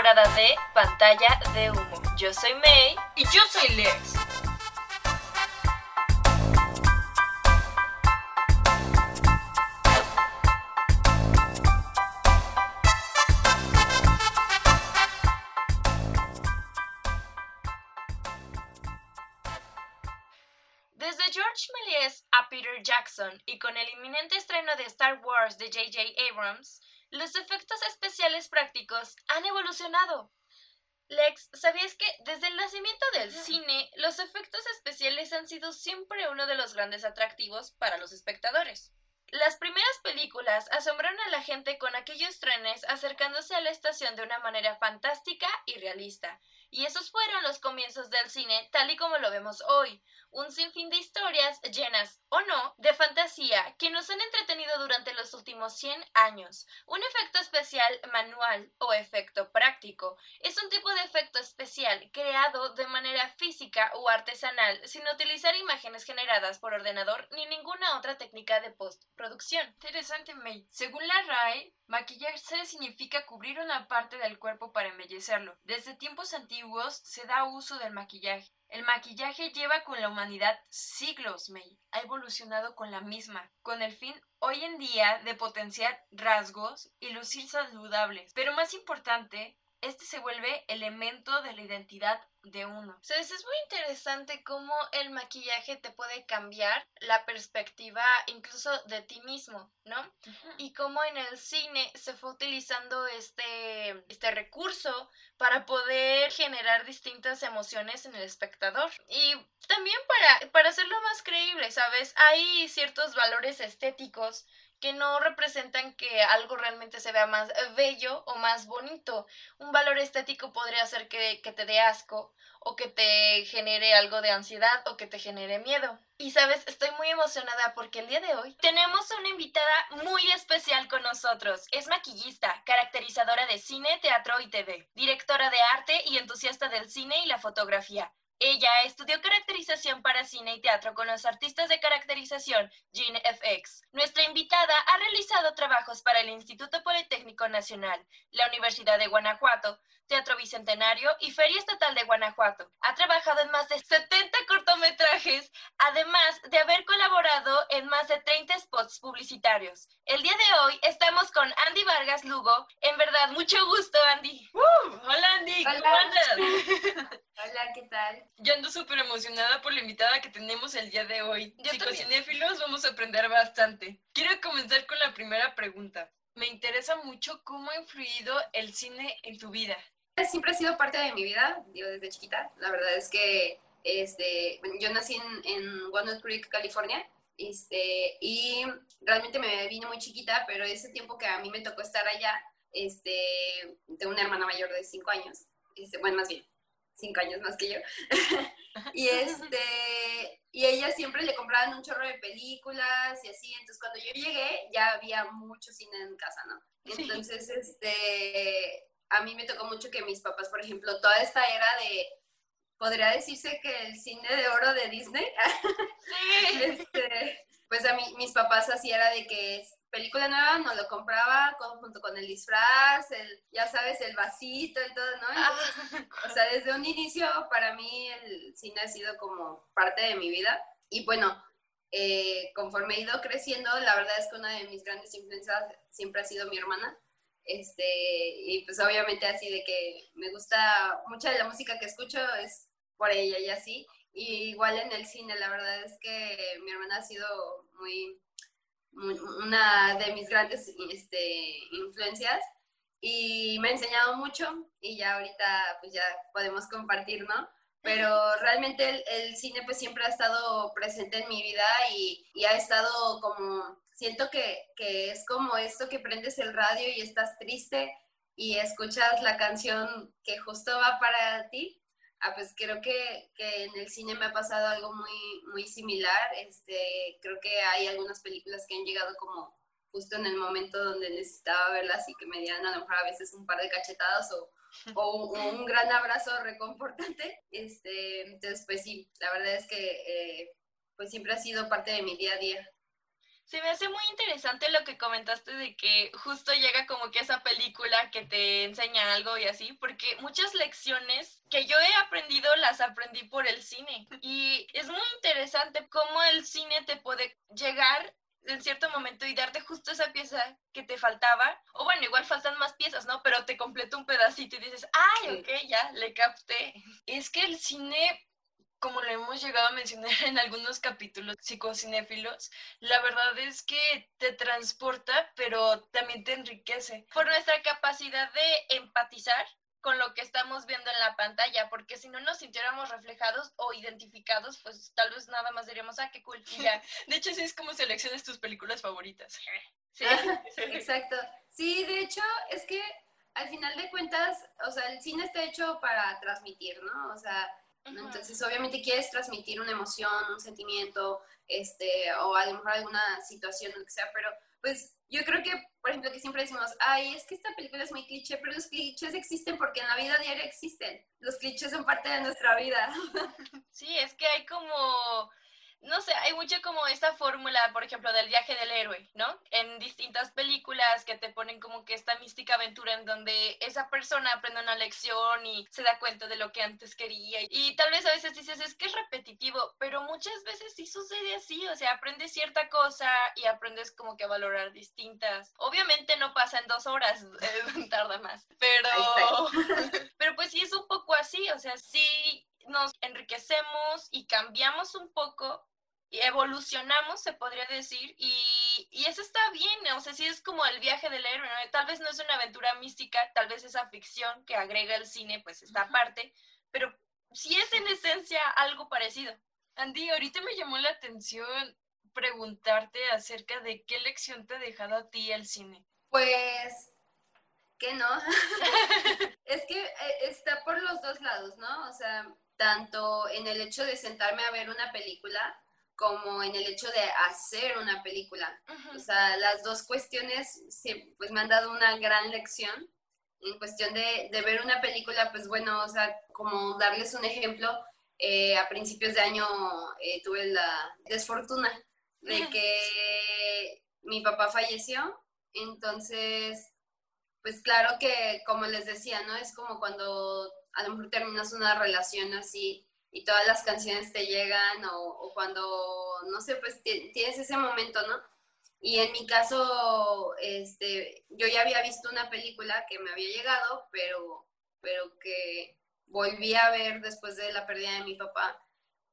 temporada de Pantalla de Humo. Yo soy May. Y yo soy Lex. Desde George Méliès a Peter Jackson y con el inminente estreno de Star Wars de J.J. Abrams, los efectos especiales prácticos han evolucionado. Lex, ¿sabías que desde el nacimiento del cine, los efectos especiales han sido siempre uno de los grandes atractivos para los espectadores? Las primeras películas asombraron a la gente con aquellos trenes acercándose a la estación de una manera fantástica y realista, y esos fueron los comienzos del cine tal y como lo vemos hoy, un sinfín de historias llenas, o no, de fantasía que nos han entretenido durante los últimos 100 años. Un efecto especial manual o efecto práctico es un tipo de efecto especial creado de manera física o artesanal sin utilizar imágenes generadas por ordenador ni ninguna otra técnica de postproducción. Interesante, May. Según la RAE, maquillarse significa cubrir una parte del cuerpo para embellecerlo. Desde tiempos antiguos se da uso del maquillaje. El maquillaje lleva con la humanidad siglos, May. Ha evolucionado con la misma, con el fin hoy en día de potenciar rasgos y lucir saludables. Pero más importante, este se vuelve elemento de la identidad de uno. Es muy interesante cómo el maquillaje te puede cambiar la perspectiva incluso de ti mismo, ¿no? Y cómo en el cine se fue utilizando este, este recurso para poder generar distintas emociones en el espectador. Y también para, para hacerlo más creíble, ¿sabes? Hay ciertos valores estéticos que no representan que algo realmente se vea más bello o más bonito. Un valor estético podría ser que, que, te dé asco o que te genere algo de ansiedad o que te genere miedo. Y sabes, estoy muy emocionada porque el día de hoy tenemos una invitada muy especial con nosotros. Es maquillista, caracterizadora de cine, teatro y TV, directora de arte y entusiasta del cine y la fotografía. Ella estudió caracterización para cine y teatro con los artistas de caracterización GeneFX. Nuestra invitada ha realizado trabajos para el Instituto Politécnico Nacional, la Universidad de Guanajuato, Teatro Bicentenario y Feria Estatal de Guanajuato. Ha trabajado en más de 70 cortometrajes, además de haber colaborado en más de 30 spots publicitarios. El día de hoy estamos con Andy Vargas Lugo. En verdad, mucho gusto, Andy. Uh, hola, Andy. Hola. ¿Cómo andas? Hola, ¿qué tal? Yo ando súper emocionada por la invitada que tenemos el día de hoy. Yo Psicocinéfilos vamos a aprender bastante. Quiero comenzar con la primera pregunta. Me interesa mucho cómo ha influido el cine en tu vida. Siempre ha sido parte de mi vida, digo, desde chiquita. La verdad es que este, yo nací en, en Walnut Creek, California, este, y realmente me vine muy chiquita, pero ese tiempo que a mí me tocó estar allá, este, tengo una hermana mayor de cinco años, este, bueno, más bien, cinco años más que yo. y este y ella siempre le compraban un chorro de películas y así, entonces cuando yo llegué ya había mucho cine en casa, ¿no? Entonces, este a mí me tocó mucho que mis papás, por ejemplo, toda esta era de podría decirse que el cine de oro de Disney. este, pues a mí mis papás así era de que es película nueva nos lo compraba con, junto con el disfraz, el, ya sabes, el vasito y todo, ¿no? Entonces, o sea, desde un inicio para mí el cine ha sido como parte de mi vida. Y bueno, eh, conforme he ido creciendo, la verdad es que una de mis grandes influencias siempre ha sido mi hermana. Este, y pues obviamente así de que me gusta mucha de la música que escucho es por ella y así. Igual en el cine, la verdad es que mi hermana ha sido muy, una de mis grandes este, influencias y me ha enseñado mucho y ya ahorita pues ya podemos compartir, ¿no? Pero realmente el, el cine pues siempre ha estado presente en mi vida y, y ha estado como, siento que, que es como esto que prendes el radio y estás triste y escuchas la canción que justo va para ti Ah, pues creo que, que, en el cine me ha pasado algo muy, muy similar. Este, creo que hay algunas películas que han llegado como justo en el momento donde necesitaba verlas y que me dieran a lo mejor a veces un par de cachetadas o, o, o un gran abrazo reconfortante. Este, entonces, pues sí, la verdad es que eh, pues siempre ha sido parte de mi día a día. Se me hace muy interesante lo que comentaste de que justo llega como que esa película que te enseña algo y así, porque muchas lecciones que yo he aprendido las aprendí por el cine. Y es muy interesante cómo el cine te puede llegar en cierto momento y darte justo esa pieza que te faltaba, o bueno, igual faltan más piezas, ¿no? Pero te completo un pedacito y dices, ay, ok, ya, le capté. Es que el cine, como lo hemos llegado a mencionar en algunos capítulos psicocinéfilos, la verdad es que te transporta, pero también te enriquece. Por nuestra capacidad de empatizar con lo que estamos viendo en la pantalla, porque si no nos sintiéramos reflejados o identificados, pues tal vez nada más diríamos, ah, qué cool, De hecho, sí es como selecciones tus películas favoritas. Sí, exacto. Sí, de hecho, es que al final de cuentas, o sea, el cine está hecho para transmitir, ¿no? O sea, entonces obviamente quieres transmitir una emoción, un sentimiento, este, o a lo mejor alguna situación, lo que sea, pero pues yo creo que, por ejemplo, que siempre decimos, ay, es que esta película es muy cliché, pero los clichés existen porque en la vida diaria existen. Los clichés son parte de nuestra vida. Sí, es que hay como no sé, hay mucho como esta fórmula, por ejemplo, del viaje del héroe, ¿no? En distintas películas que te ponen como que esta mística aventura en donde esa persona aprende una lección y se da cuenta de lo que antes quería. Y tal vez a veces dices, es que es repetitivo, pero muchas veces sí sucede así, o sea, aprendes cierta cosa y aprendes como que a valorar distintas. Obviamente no pasa en dos horas, eh, tarda más, pero, pero pues sí es un poco así, o sea, sí nos enriquecemos y cambiamos un poco evolucionamos, se podría decir, y, y, eso está bien, o sea, sí es como el viaje del héroe, tal vez no es una aventura mística, tal vez esa ficción que agrega el cine, pues está aparte, pero sí es en esencia algo parecido. Andy, ahorita me llamó la atención preguntarte acerca de qué lección te ha dejado a ti el cine. Pues, que no, es que eh, está por los dos lados, ¿no? O sea, tanto en el hecho de sentarme a ver una película, como en el hecho de hacer una película. O sea, las dos cuestiones pues me han dado una gran lección. En cuestión de, de, ver una película, pues bueno, o sea, como darles un ejemplo, eh, a principios de año eh, tuve la desfortuna de que mi papá falleció, entonces, pues claro que, como les decía, ¿no? Es como cuando a lo mejor terminas una relación así y todas las canciones te llegan o, cuando, no sé, pues tienes ese momento, ¿no? Y en mi caso, este, yo ya había visto una película que me había llegado, pero, pero que volví a ver después de la pérdida de mi papá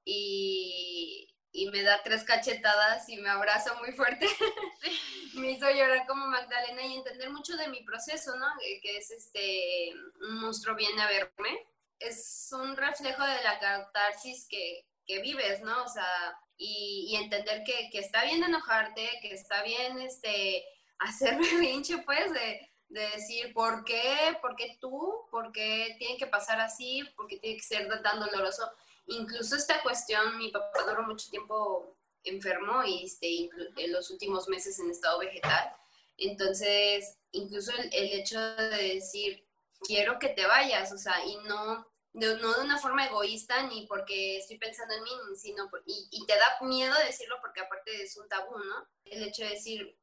y, y me da tres cachetadas y me abraza muy fuerte. me hizo llorar como Magdalena y entender mucho de mi proceso, ¿no? Que es este, un monstruo viene a verme es un reflejo de la catarsis que, vives, ¿no? O sea, y, entender que, está bien enojarte, que está bien este, hacer berrinche, pues, de, decir, ¿por qué? ¿Por qué tú? ¿Por qué tiene que pasar así? ¿Por qué tiene que ser tan doloroso? Incluso esta cuestión, mi papá duró mucho tiempo enfermo y este, en los últimos meses en estado vegetal. Entonces, incluso el, el hecho de decir, quiero que te vayas, o sea, y no de, no de una forma egoísta ni porque estoy pensando en mí, sino, y, te da miedo decirlo porque aparte es un tabú, ¿no? El hecho de decir,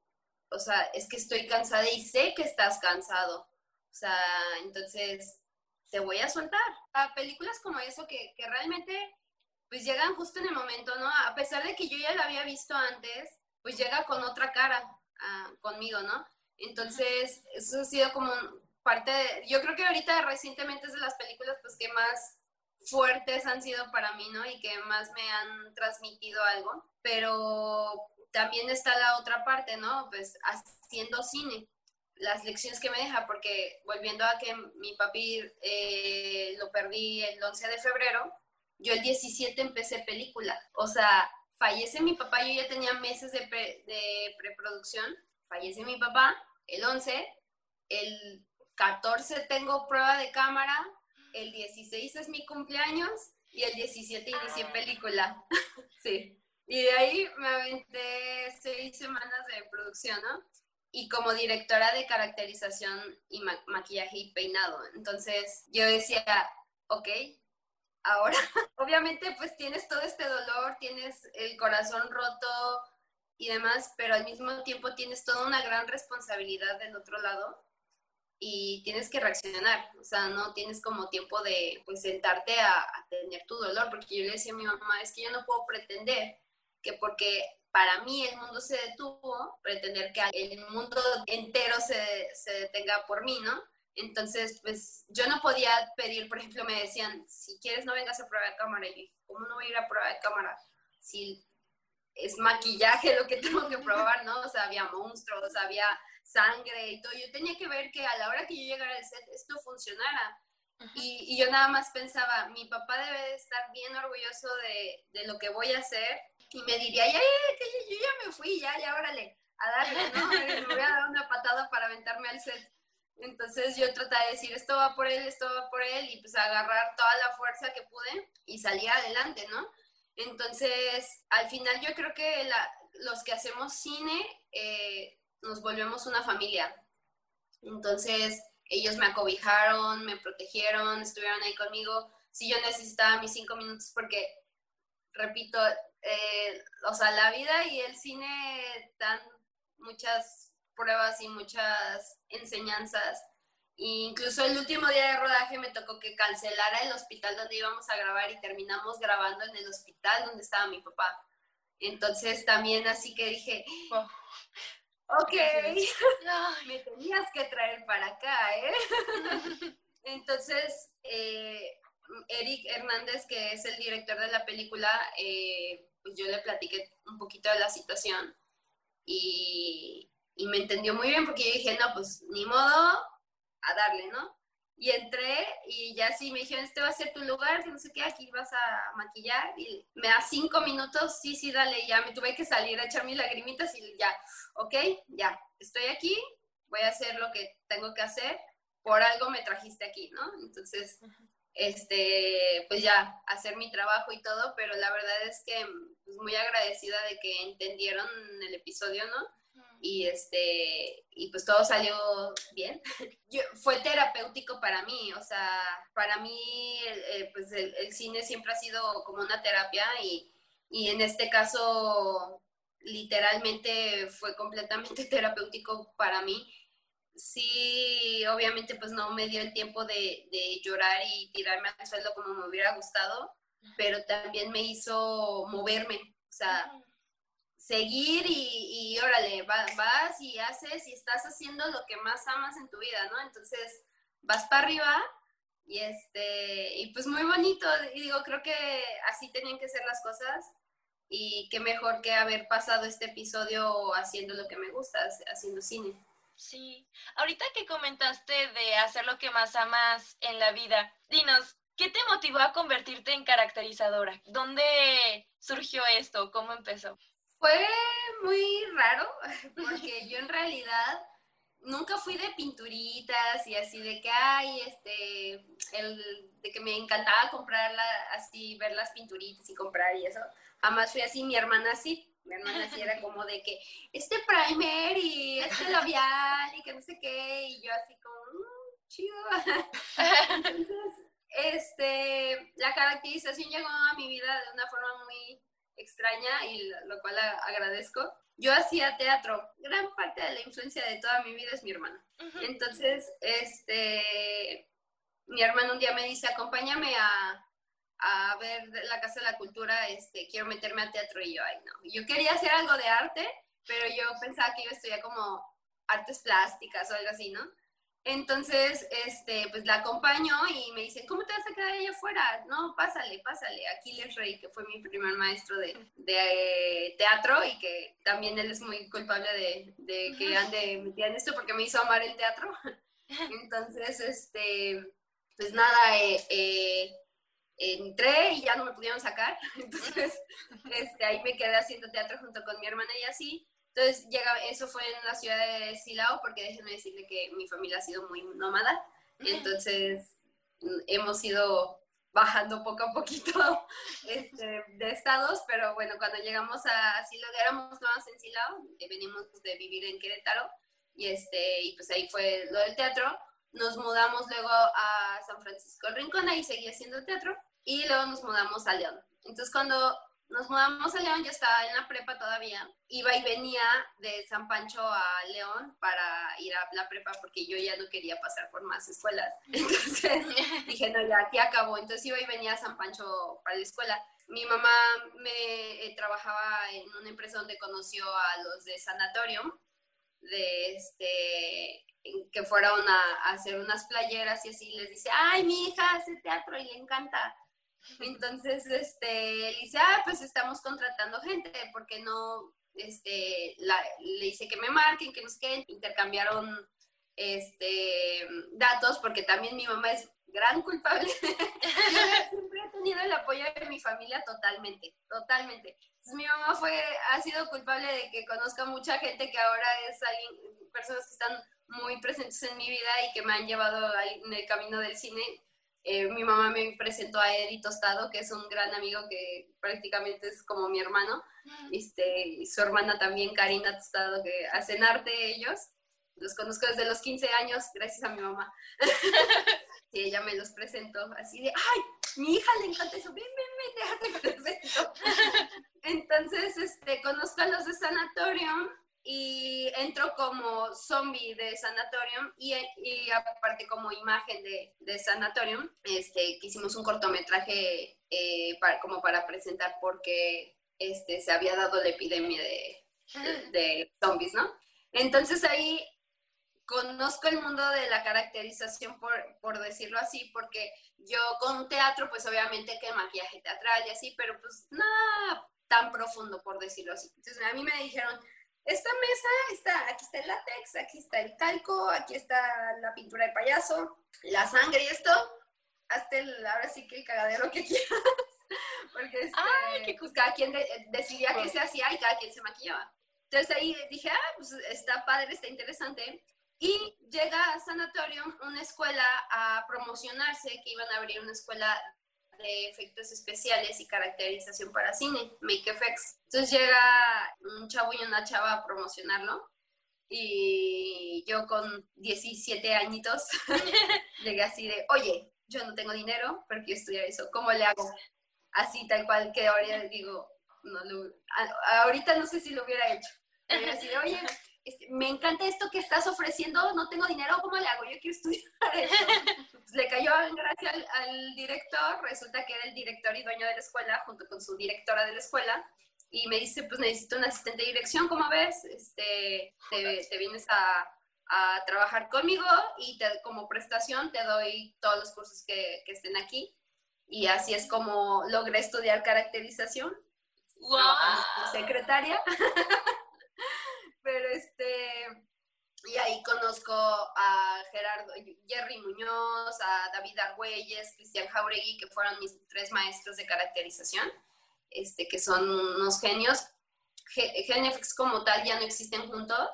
o sea, es que estoy cansada y sé que estás cansado, o sea, entonces te voy a soltar. A películas como eso que, que realmente pues llegan justo en el momento, ¿no? A pesar de que yo ya la había visto antes, pues llega con otra cara ah, conmigo, ¿no? Entonces, eso ha sido como parte de, yo creo que ahorita recientemente es de las películas pues que más fuertes han sido para mí, ¿no? Y que más me han transmitido algo, pero también está la otra parte, ¿no? Pues haciendo cine, las lecciones que me deja, porque volviendo a que mi papi eh, lo perdí el 11 de febrero, yo el 17 empecé película, o sea, fallece mi papá, yo ya tenía meses de, de preproducción, fallece mi papá el 11, el 14 tengo prueba de cámara, el 16 es mi cumpleaños y el 17 inicié película. sí. Y de ahí me aventé seis semanas de producción, ¿no? Y como directora de caracterización y maquillaje y peinado. Entonces yo decía, ok, ahora, obviamente pues tienes todo este dolor, tienes el corazón roto, y demás, pero al mismo tiempo tienes toda una gran responsabilidad del otro lado y tienes que reaccionar, o sea, no tienes como tiempo de pues sentarte a, a, tener tu dolor, porque yo le decía a mi mamá, es que yo no puedo pretender que porque para mí el mundo se detuvo, pretender que el mundo entero se, se detenga por mí, ¿no? Entonces, pues yo no podía pedir, por ejemplo, me decían, si quieres no vengas a prueba de cámara. Y yo dije, ¿cómo no voy a ir a prueba de cámara? Si es maquillaje lo que tengo que probar, ¿no? O sea, había monstruos, había sangre y todo. Yo tenía que ver que a la hora que yo llegara al set esto funcionara. Y, y, yo nada más pensaba, mi papá debe estar bien orgulloso de, de, lo que voy a hacer y me diría, ya, ya, que yo ya me fui, ya, ya, órale, a darle, ¿no? Me voy a dar una patada para aventarme al set. Entonces yo trataba de decir, esto va por él, esto va por él, y pues agarrar toda la fuerza que pude y salir adelante, ¿no? Entonces, al final yo creo que la, los que hacemos cine eh, nos volvemos una familia. Entonces, ellos me acobijaron, me protegieron, estuvieron ahí conmigo. Si yo necesitaba mis cinco minutos, porque, repito, eh, o sea, la vida y el cine dan muchas pruebas y muchas enseñanzas. E incluso el último día de rodaje me tocó que cancelara el hospital donde íbamos a grabar y terminamos grabando en el hospital donde estaba mi papá. Entonces también así que dije, ok, me tenías que traer para acá, ¿eh? Entonces, eh, Eric Hernández, que es el director de la película, eh, pues yo le platiqué un poquito de la situación y, y me entendió muy bien porque yo dije, no, pues ni modo, a darle, ¿no? Y entré y ya sí me dijeron, este va a ser tu lugar, que no sé qué, aquí vas a maquillar. Y me da cinco minutos, sí, sí, dale, ya me tuve que salir a echar mis lagrimitas y ya, ok, ya, estoy aquí, voy a hacer lo que tengo que hacer, por algo me trajiste aquí, ¿no? Entonces, este, pues ya, hacer mi trabajo y todo, pero la verdad es que pues, muy agradecida de que entendieron el episodio, ¿no? Y este y pues todo salió bien. fue terapéutico para mí, o sea, para mí pues el, cine siempre ha sido como una terapia y, y, en este caso literalmente fue completamente terapéutico para mí. Sí, obviamente pues no me dio el tiempo de, de llorar y tirarme al suelo como me hubiera gustado, pero también me hizo moverme, o sea, seguir y, y órale, vas y haces y estás haciendo lo que más amas en tu vida, ¿no? Entonces vas para arriba y este, y pues muy bonito, y digo, creo que así tenían que ser las cosas y qué mejor que haber pasado este episodio haciendo lo que me gusta, haciendo cine. Sí, ahorita que comentaste de hacer lo que más amas en la vida, dinos, ¿qué te motivó a convertirte en caracterizadora? ¿Dónde surgió esto? ¿Cómo empezó? Fue muy raro porque yo en realidad nunca fui de pinturitas y así de que, ay, este, el, de que me encantaba comprarla, así, ver las pinturitas y comprar y eso. Jamás fui así, mi hermana sí. Mi hermana sí era como de que, este primer y este labial y que no sé qué, y yo así como, mmm, chido. Entonces, este, la caracterización llegó a mi vida de una forma muy extraña y lo cual agradezco. Yo hacía teatro. Gran parte de la influencia de toda mi vida es mi hermano. Entonces, este, mi hermano un día me dice, acompáñame a, a ver la Casa de la Cultura, este, quiero meterme a teatro y yo, ay no. Yo quería hacer algo de arte, pero yo pensaba que iba a estudiar como artes plásticas o algo así, ¿no? Entonces, este, pues la acompaño y me dicen, ¿cómo te vas a quedar ahí afuera? No, pásale, pásale. Aquiles Rey, que fue mi primer maestro de, de teatro y que también él es muy culpable de, de que ande metida en esto porque me hizo amar el teatro. Entonces, este, pues nada, eh, eh, entré y ya no me pudieron sacar. Entonces, este, ahí me quedé haciendo teatro junto con mi hermana y así. Entonces, eso fue en la ciudad de Silao, porque déjenme decirle que mi familia ha sido muy nómada. Entonces, hemos ido bajando poco a poquito este, de estados, pero bueno, cuando llegamos a Silao, éramos nuevas en Silao, eh, venimos de vivir en Querétaro, y, este, y pues ahí fue lo del teatro. Nos mudamos luego a San Francisco del Rincón, ahí seguí haciendo teatro, y luego nos mudamos a León. Entonces, cuando nos mudamos a León, yo estaba en la prepa todavía, iba y venía de San Pancho a León para ir a la prepa porque yo ya no quería pasar por más escuelas. Entonces dije, no, ya aquí acabó. Entonces iba y venía a San Pancho para la escuela. Mi mamá me eh, trabajaba en una empresa donde conoció a los de Sanatorium, de este, que fueron a, hacer unas playeras y así les dice, ay, mi hija hace teatro y le encanta. Entonces, este, él dice, ah, pues estamos contratando gente, porque no, este, le dice que me marquen, que nos queden, intercambiaron, este, datos, porque también mi mamá es gran culpable. Siempre he tenido el apoyo de mi familia totalmente, totalmente. Entonces, mi mamá fue, ha sido culpable de que conozca mucha gente que ahora es alguien, personas que están muy presentes en mi vida y que me han llevado en el camino del cine eh, mi mamá me presentó a Eddie Tostado, que es un gran amigo que prácticamente es como mi hermano. Este, y su hermana también, Karina Tostado, que hacen arte ellos. Los conozco desde los 15 años, gracias a mi mamá. y ella me los presentó así de, ¡ay! Mi hija le encanta eso, ven, ven, ven, te presento. Entonces, este, conozco a los de Sanatorium y entro como zombie de Sanatorium y, y aparte como imagen de, de, Sanatorium, este, que hicimos un cortometraje eh, para, como para presentar porque este, se había dado la epidemia de, de, zombies, ¿no? Entonces ahí conozco el mundo de la caracterización, por, por, decirlo así, porque yo con teatro, pues obviamente que maquillaje teatral y así, pero pues nada tan profundo, por decirlo así. Entonces a mí me dijeron, esta mesa está, aquí está el látex, aquí está el talco, aquí está la pintura de payaso, la sangre y esto, hasta el, ahora sí que el cagadero que quieras. Porque este, pues, cada quien decidía qué se hacía y cada quien se maquillaba. Entonces ahí dije, ah, pues está padre, está interesante. Y llega a Sanatorium una escuela a promocionarse, que iban a abrir una escuela de efectos especiales y caracterización para cine, Make Effects. Entonces llega un chavo y una chava a promocionarlo y yo con 17 añitos llegué así de, oye, yo no tengo dinero, pero quiero estudiar eso, ¿cómo le hago? Así tal cual que ahora digo, no ahorita no sé si lo hubiera hecho. Pero así de, oye, este, me encanta esto que estás ofreciendo, no tengo dinero, ¿cómo le hago? Yo quiero estudiar eso. Pues, le cayó en gracia al, director, resulta que era el director y dueño de la escuela, junto con su directora de la escuela, y me dice, pues necesito un asistente de dirección, ¿cómo ves? Este, te, vienes a, a, trabajar conmigo y te, como prestación te doy todos los cursos que, que estén aquí. Y así es como logré estudiar caracterización. ¡Wow! Secretaria. pero este, y ahí conozco a Gerardo, Jerry Muñoz, a David Argüelles, Cristian Jauregui, que fueron mis tres maestros de caracterización, este, que son unos genios. Genefix como tal ya no existen juntos,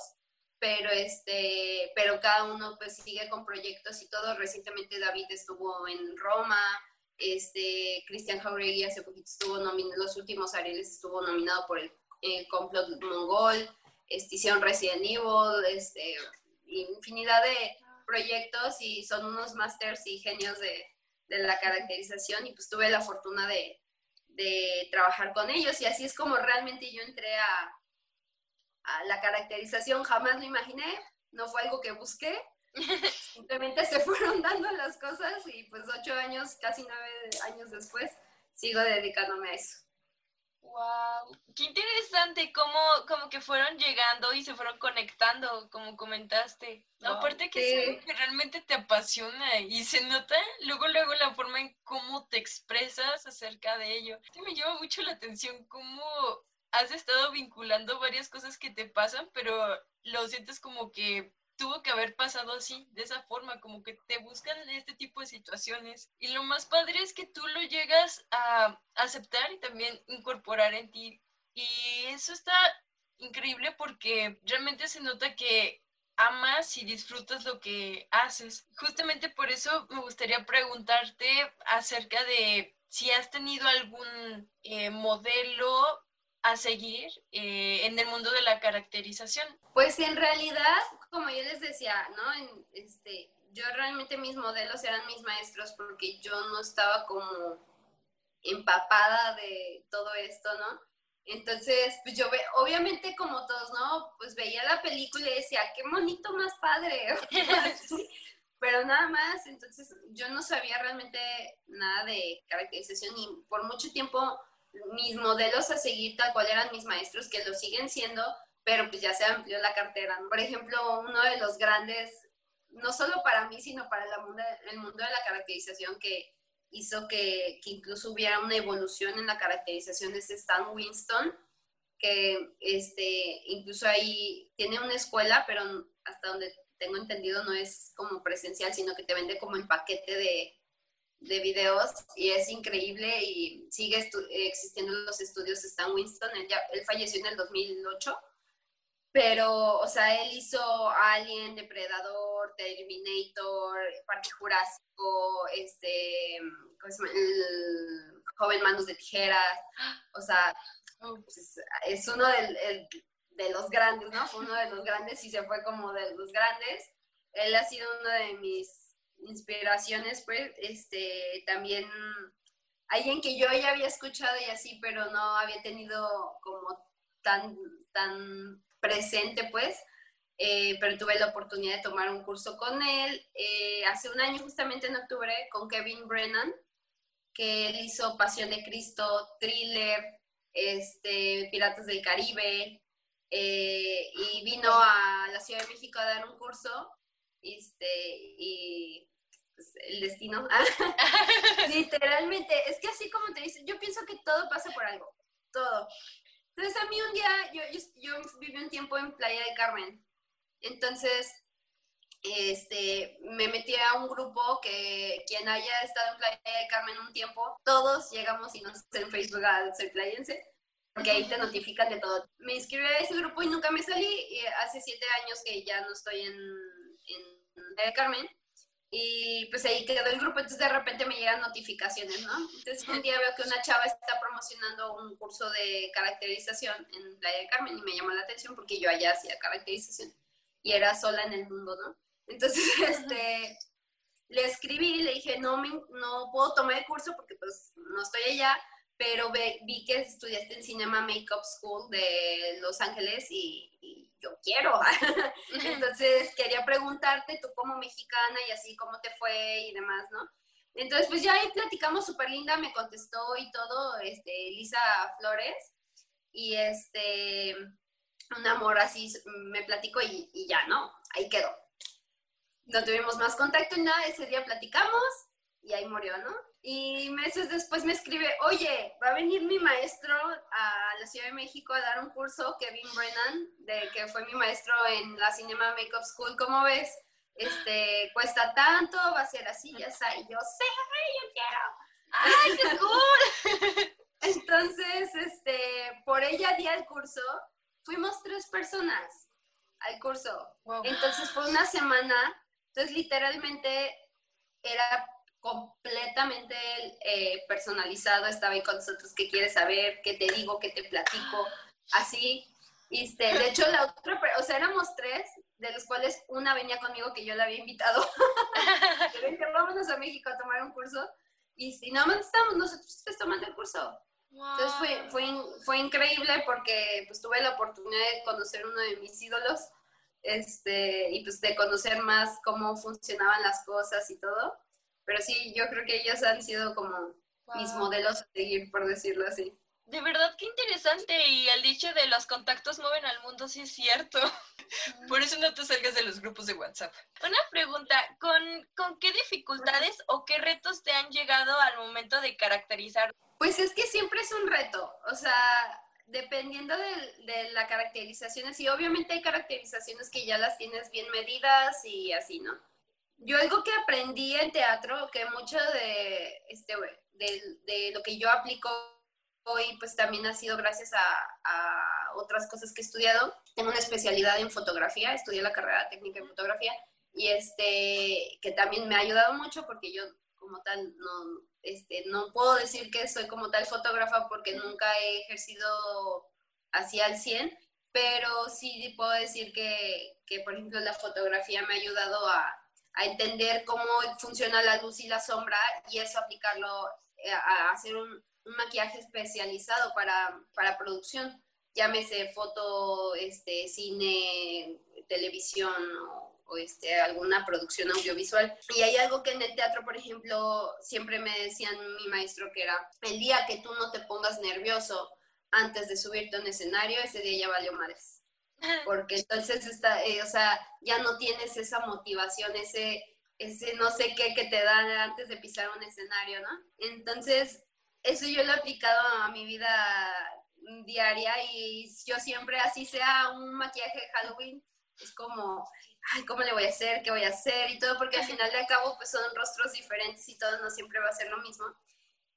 pero este, pero cada uno pues sigue con proyectos y todo. Recientemente David estuvo en Roma, este, Cristian Jauregui hace poquito estuvo nominado, los últimos Arieles estuvo nominado por el, el complot mongol este, hicieron Resident Evil, este, infinidad de proyectos y son unos masters y genios de, de la caracterización y pues tuve la fortuna de, de, trabajar con ellos y así es como realmente yo entré a, a la caracterización, jamás lo imaginé, no fue algo que busqué, simplemente se fueron dando las cosas y pues ocho años, casi nueve años después, sigo dedicándome a eso. Wow, qué interesante cómo, como que fueron llegando y se fueron conectando, como comentaste. Aparte que, que realmente te apasiona y se nota luego, luego la forma en cómo te expresas acerca de ello. me llama mucho la atención cómo has estado vinculando varias cosas que te pasan, pero lo sientes como que tuvo que haber pasado así, de esa forma, como que te buscan este tipo de situaciones. Y lo más padre es que tú lo llegas a aceptar y también incorporar en ti. Y eso está increíble porque realmente se nota que amas y disfrutas lo que haces. Justamente por eso me gustaría preguntarte acerca de si has tenido algún eh, modelo a seguir eh, en el mundo de la caracterización? Pues en realidad, como yo les decía, ¿no? En, este, yo realmente mis modelos eran mis maestros porque yo no estaba como empapada de todo esto, ¿no? Entonces, pues yo ve, obviamente como todos, ¿no? Pues veía la película y decía, qué bonito más padre. Pero nada más, entonces yo no sabía realmente nada de caracterización y por mucho tiempo mis modelos a seguir tal cual eran mis maestros, que lo siguen siendo, pero pues ya se amplió la cartera. Por ejemplo, uno de los grandes, no solo para mí, sino para el mundo, el mundo de la caracterización que hizo que, que, incluso hubiera una evolución en la caracterización es Stan Winston, que este, incluso ahí tiene una escuela, pero hasta donde tengo entendido no es como presencial, sino que te vende como el paquete de, de videos y es increíble y sigue existiendo los estudios Stan Winston, él, falleció en el 2008 pero, o sea, él hizo Alien, Depredador, Terminator, Parque Jurásico, este, ¿cómo se? El Joven Manos de Tijeras, o sea, pues, es uno de, los grandes, ¿no? Uno de los grandes y se fue como de los grandes. Él ha sido una de mis inspiraciones, pues, este, también alguien que yo ya había escuchado y así, pero no había tenido como tan, tan presente, pues, eh, pero tuve la oportunidad de tomar un curso con él eh, hace un año, justamente en octubre, con Kevin Brennan, que él hizo Pasión de Cristo, Thriller, este, Piratas del Caribe, eh, y vino a la Ciudad de México a dar un curso, este, y pues, el destino. Literalmente, es que así como te dice, yo pienso que todo pasa por algo, todo. Entonces a mí un día, yo, yo, viví un tiempo en Playa de Carmen, entonces este, me metí a un grupo que quien haya estado en Playa de Carmen un tiempo, todos llegamos y nos en Facebook a ser playense, porque ahí te notifican de todo. Me inscribí a ese grupo y nunca me salí, y hace siete años que ya no estoy en, en Playa de Carmen, y pues ahí quedó el grupo, entonces de repente me llegan notificaciones, ¿no? Entonces un día veo que una chava está promocionando un curso de caracterización en Playa de Carmen y me llamó la atención porque yo allá hacía caracterización y era sola en el mundo, ¿no? Entonces, este, le escribí y le dije, no, me, no puedo tomar el curso porque pues no estoy allá, pero vi que estudiaste en Cinema Makeup School de Los Ángeles y yo quiero. Entonces quería preguntarte tú como mexicana y así cómo te fue y demás, ¿no? Entonces pues ya ahí platicamos súper linda, me contestó y todo, este, Lisa Flores, y este, un amor así, me platicó y, y ya, ¿no? Ahí quedó. No tuvimos más contacto y nada, ese día platicamos y ahí murió, ¿no? Y meses después me escribe, oye, va a venir mi maestro a la Ciudad de México a dar un curso, Kevin Brennan, de que fue mi maestro en la Cinema Makeup School, ¿cómo ves? Este, cuesta tanto, va a ser así, ya está. Y yo, sí, yo quiero. ¡Ay, qué cool! Entonces, este, por ella di el curso, fuimos tres personas al curso. Entonces fue una semana, entonces literalmente era completamente eh, personalizado, estaba ahí con nosotros, qué quieres saber, qué te digo, qué te platico, así. Este, de hecho, la otra, o sea, éramos tres, de los cuales una venía conmigo que yo la había invitado. que vámonos a México a tomar un curso. Y si nada más estábamos nosotros pues, tomando el curso. Entonces fue, fue, fue increíble porque pues tuve la oportunidad de conocer uno de mis ídolos este, y pues de conocer más cómo funcionaban las cosas y todo. Pero sí, yo creo que ellos han sido como mis modelos a seguir, por decirlo así. De verdad, qué interesante. Y el dicho de los contactos mueven al mundo, sí es cierto. Por eso no te salgas de los grupos de WhatsApp. Una pregunta, ¿con, ¿con qué dificultades o qué retos te han llegado al momento de caracterizar? Pues es que siempre es un reto. O sea, dependiendo de, de la caracterización, así, obviamente hay caracterizaciones que ya las tienes bien medidas y así, ¿no? Yo algo que aprendí en teatro, que mucho de, este, de, lo que yo aplico hoy, pues también ha sido gracias a, otras cosas que he estudiado. Tengo una especialidad en fotografía, estudié la carrera técnica en fotografía y este, que también me ha ayudado mucho porque yo como tal no, este, no puedo decir que soy como tal fotógrafa porque nunca he ejercido así al 100, pero sí puedo decir que, que, por ejemplo, la fotografía me ha ayudado a, a entender cómo funciona la luz y la sombra y eso aplicarlo eh, a hacer un, maquillaje especializado para, para producción, llámese foto, este, cine, televisión o, este, alguna producción audiovisual. Y hay algo que en el teatro, por ejemplo, siempre me decían mi maestro que era, el día que tú no te pongas nervioso antes de subirte a un escenario, ese día ya valió madres. Porque entonces está, eh, o sea, ya no tienes esa motivación, ese, ese no sé qué que te da antes de pisar un escenario, ¿no? Entonces, eso yo lo he aplicado a mi vida diaria y yo siempre, así sea un maquillaje de Halloween, es como, ay, ¿cómo le voy a hacer? ¿Qué voy a hacer? Y todo, porque al final de cabo, pues son rostros diferentes y todo no siempre va a ser lo mismo.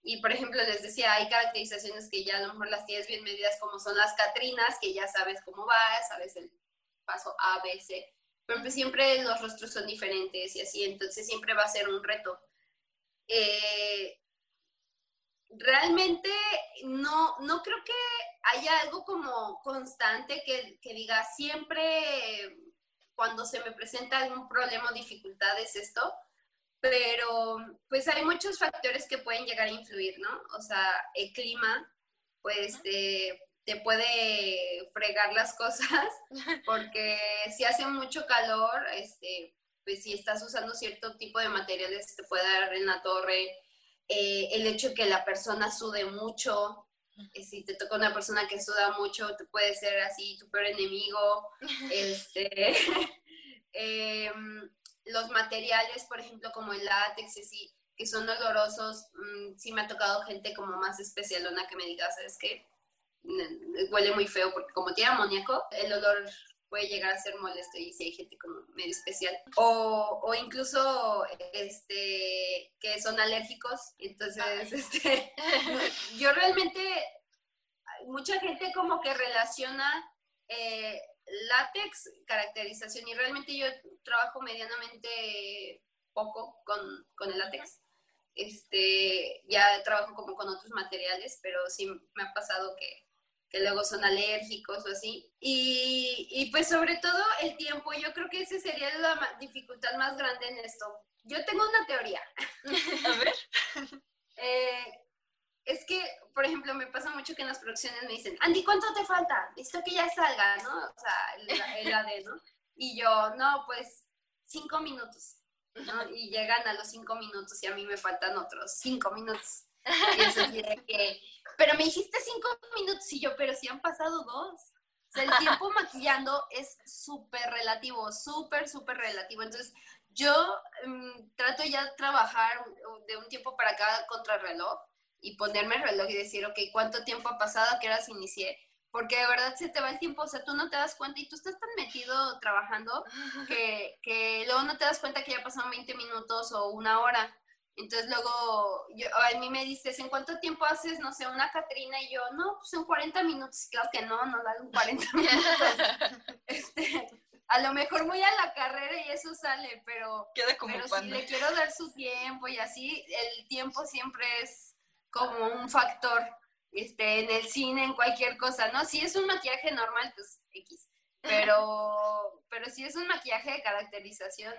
Y por ejemplo, les decía, hay caracterizaciones que ya a lo mejor las tienes bien medidas, como son las Catrinas, que ya sabes cómo va, sabes el paso A, B, C pero pues siempre los rostros son diferentes y así, entonces siempre va a ser un reto. Eh, realmente no, no creo que haya algo como constante que, que, diga siempre cuando se me presenta algún problema o dificultad es esto, pero pues hay muchos factores que pueden llegar a influir, ¿no? O sea, el clima, pues eh, te puede fregar las cosas, porque si hace mucho calor, este, pues si estás usando cierto tipo de materiales, te puede dar en la torre. Eh, el hecho de que la persona sude mucho, eh, si te toca una persona que suda mucho, te puede ser así tu peor enemigo. este, em, los materiales, por ejemplo, como el látex, que son olorosos, mm, sí me ha tocado gente como más especialona que me diga, ¿sabes qué? huele muy feo porque como tiene amoníaco, el olor puede llegar a ser molesto y si hay gente como medio especial. O, o incluso este, que son alérgicos. Entonces, este, yo realmente, mucha gente como que relaciona eh, látex, caracterización, y realmente yo trabajo medianamente poco con, con el látex. Este, ya trabajo como con otros materiales, pero sí me ha pasado que que luego son alérgicos o así. Y, y, pues sobre todo el tiempo, yo creo que esa sería la dificultad más grande en esto. Yo tengo una teoría. A ver. eh, es que, por ejemplo, me pasa mucho que en las producciones me dicen, Andy, ¿cuánto te falta? Listo que ya salga, ¿no? O sea, el, el AD, ¿no? Y yo, no, pues cinco minutos. ¿no? Y llegan a los cinco minutos y a mí me faltan otros cinco minutos. Y eso de que, pero me dijiste cinco minutos y yo, pero si han pasado dos. O sea, el tiempo maquillando es súper relativo, súper, súper relativo. Entonces, yo mm, trato ya de trabajar de un tiempo para cada contrarreloj y ponerme el reloj y decir, ok, ¿cuánto tiempo ha pasado? ¿A qué horas inicié? Porque de verdad se te va el tiempo, o sea, tú no te das cuenta y tú estás tan metido trabajando que, que luego no te das cuenta que ya pasaron 20 minutos o una hora. Entonces luego yo, a mí me dices, ¿en cuánto tiempo haces, no sé, una Catrina? Y yo, no, pues en 40 minutos. Claro que no, no dan 40 minutos. este, a lo mejor voy a la carrera y eso sale, pero, Queda como pero si le quiero dar su tiempo y así, el tiempo siempre es como un factor este, en el cine, en cualquier cosa, ¿no? Si es un maquillaje normal, pues X. Pero, pero si es un maquillaje de caracterización,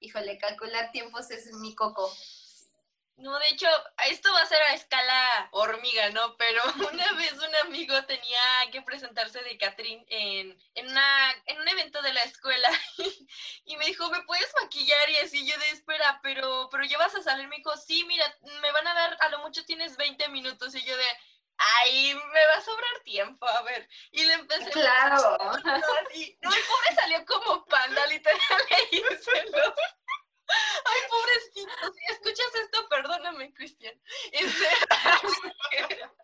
híjole, calcular tiempos es mi coco. No, de hecho, esto va a ser a escala hormiga, ¿no? Pero una vez un amigo tenía que presentarse de Catrín en, en, una, en un evento de la escuela y, me dijo, ¿me puedes maquillar? Y así yo de espera, pero, pero ya vas a salir. Me dijo, sí, mira, me van a dar, a lo mucho tienes 20 minutos. Y yo de, ay, me va a sobrar tiempo, a ver. Y le empecé. Claro. Y, no, el pobre salió como panda, literal, Ay, pobrecito, si escuchas esto, perdóname, Cristian. Este,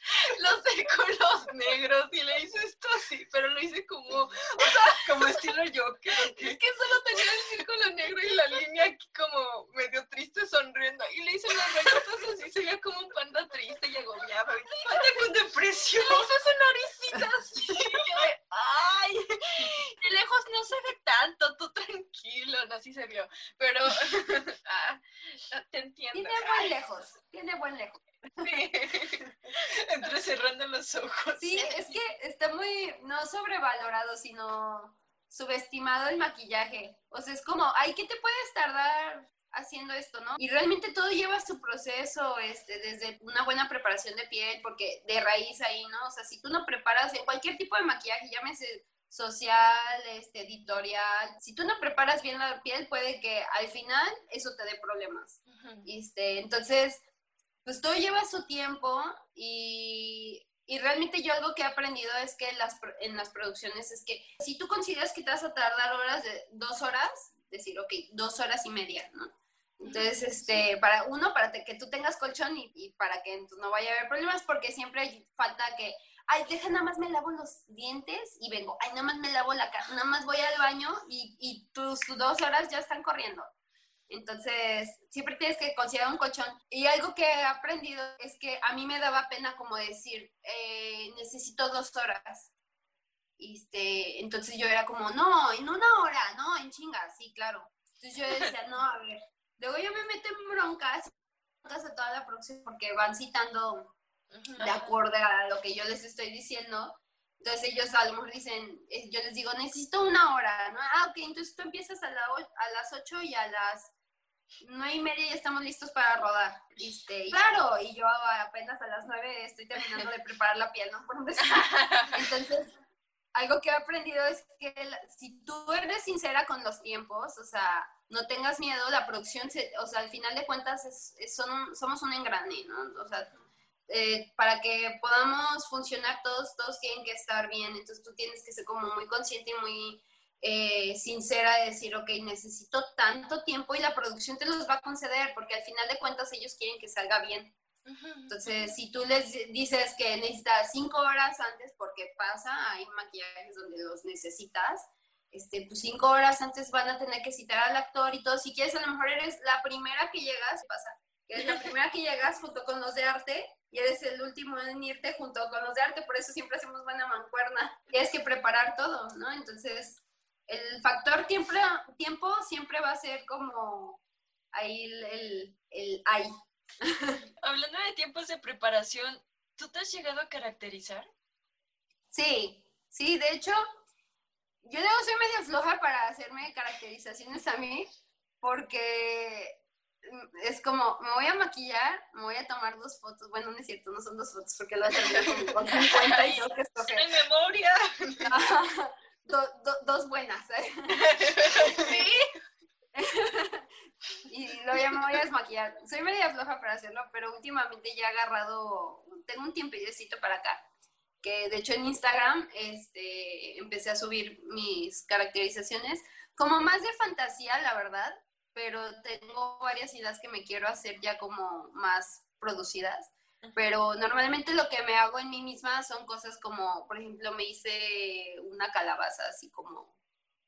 le hice los, los círculos negros y le hice esto así, pero lo hice como, o sea, como estilo yo. Es que solo tenía el círculo negro y la línea aquí como medio triste sonriendo. Y le hice las rayitas así, se veía como un panda triste y agobiado. Y panda con depresión. Y le hice su naricita así. ay, de lejos no se ve tanto, tú tranquilo, así se vio. Pero, ah, te entiendo. Tiene buen lejos, tiene buen lejos. Sí. Entre cerrando los ojos. Sí, es que está muy, no sobrevalorado, sino subestimado el maquillaje. O sea, es como, ay, ¿qué te puedes tardar haciendo esto, ¿no? Y realmente todo lleva su proceso, este, desde una buena preparación de piel, porque de raíz ahí, ¿no? O sea, si tú no preparas en cualquier tipo de maquillaje, llámese social, este, editorial, si tú no preparas bien la piel, puede que al final eso te dé problemas. este, entonces, pues todo lleva su tiempo y y realmente yo algo que he aprendido es que las, en las producciones es que si tú consideras que te vas a tardar horas de dos horas, decir, ok, dos horas y media, ¿no? Entonces, este, para uno, para que tú tengas colchón y, para que no vaya a haber problemas, porque siempre hay falta que, ay, deja nada más me lavo los dientes y vengo, ay, nada más me lavo la cara, nada más voy al baño y, y tus dos horas ya están corriendo. Entonces, siempre tienes que considerar un colchón. Y algo que he aprendido es que a mí me daba pena como decir, eh, necesito dos horas. Este, entonces yo era como, no, en una hora, no, en chinga, sí, claro. Entonces yo decía, no, a ver. Luego yo me meto en broncas, a toda la producción porque van citando de acuerdo a lo que yo les estoy diciendo. Entonces ellos a lo mejor dicen, eh, yo les digo, necesito una hora, ¿no? Ah, ok, entonces tú empiezas a, la, a las 8 y a las nueve y media ya estamos listos para rodar. Este, claro, y yo apenas a las nueve estoy terminando de preparar la piel, ¿no? Entonces, algo que he aprendido es que si tú eres sincera con los tiempos, o sea, no tengas miedo, la producción, o sea, al final de cuentas es, son, somos un engrane, ¿no? O sea, eh, para que podamos funcionar todos, todos tienen que estar bien, entonces tú tienes que ser como muy consciente y muy eh, sincera de decir, ok, necesito tanto tiempo y la producción te los va a conceder, porque al final de cuentas ellos quieren que salga bien. Entonces, si tú les dices que necesitas cinco horas antes, porque pasa, hay maquillajes donde los necesitas, este, pues cinco horas antes van a tener que citar al actor y todo. Si quieres, a lo mejor eres la primera que llegas, pasa, eres la primera que llegas junto con los de arte y eres el último en irte junto con los de arte, por eso siempre hacemos buena mancuerna. Tienes que preparar todo, ¿no? Entonces, el factor tiempo, tiempo siempre va a ser como ahí el, el, ahí. Hablando de tiempos de preparación, ¿tú te has llegado a caracterizar? Sí, sí, de hecho, yo debo ser medio floja para hacerme caracterizaciones a mí, porque es como, me voy a maquillar, me voy a tomar dos fotos. Bueno, no es cierto, no son dos fotos, porque lo voy a terminar con, 50 y tengo que escoger. ¡En memoria! dos buenas. ¿eh? Sí. y luego ya me voy a desmaquillar. Soy media floja para hacerlo, pero últimamente ya he agarrado, tengo un tiempecito para acá, que de hecho en Instagram este, empecé a subir mis caracterizaciones, como más de fantasía, la verdad, pero tengo varias ideas que me quiero hacer ya como más producidas. Pero normalmente lo que me hago en mí misma son cosas como, por ejemplo, me hice una calabaza así como,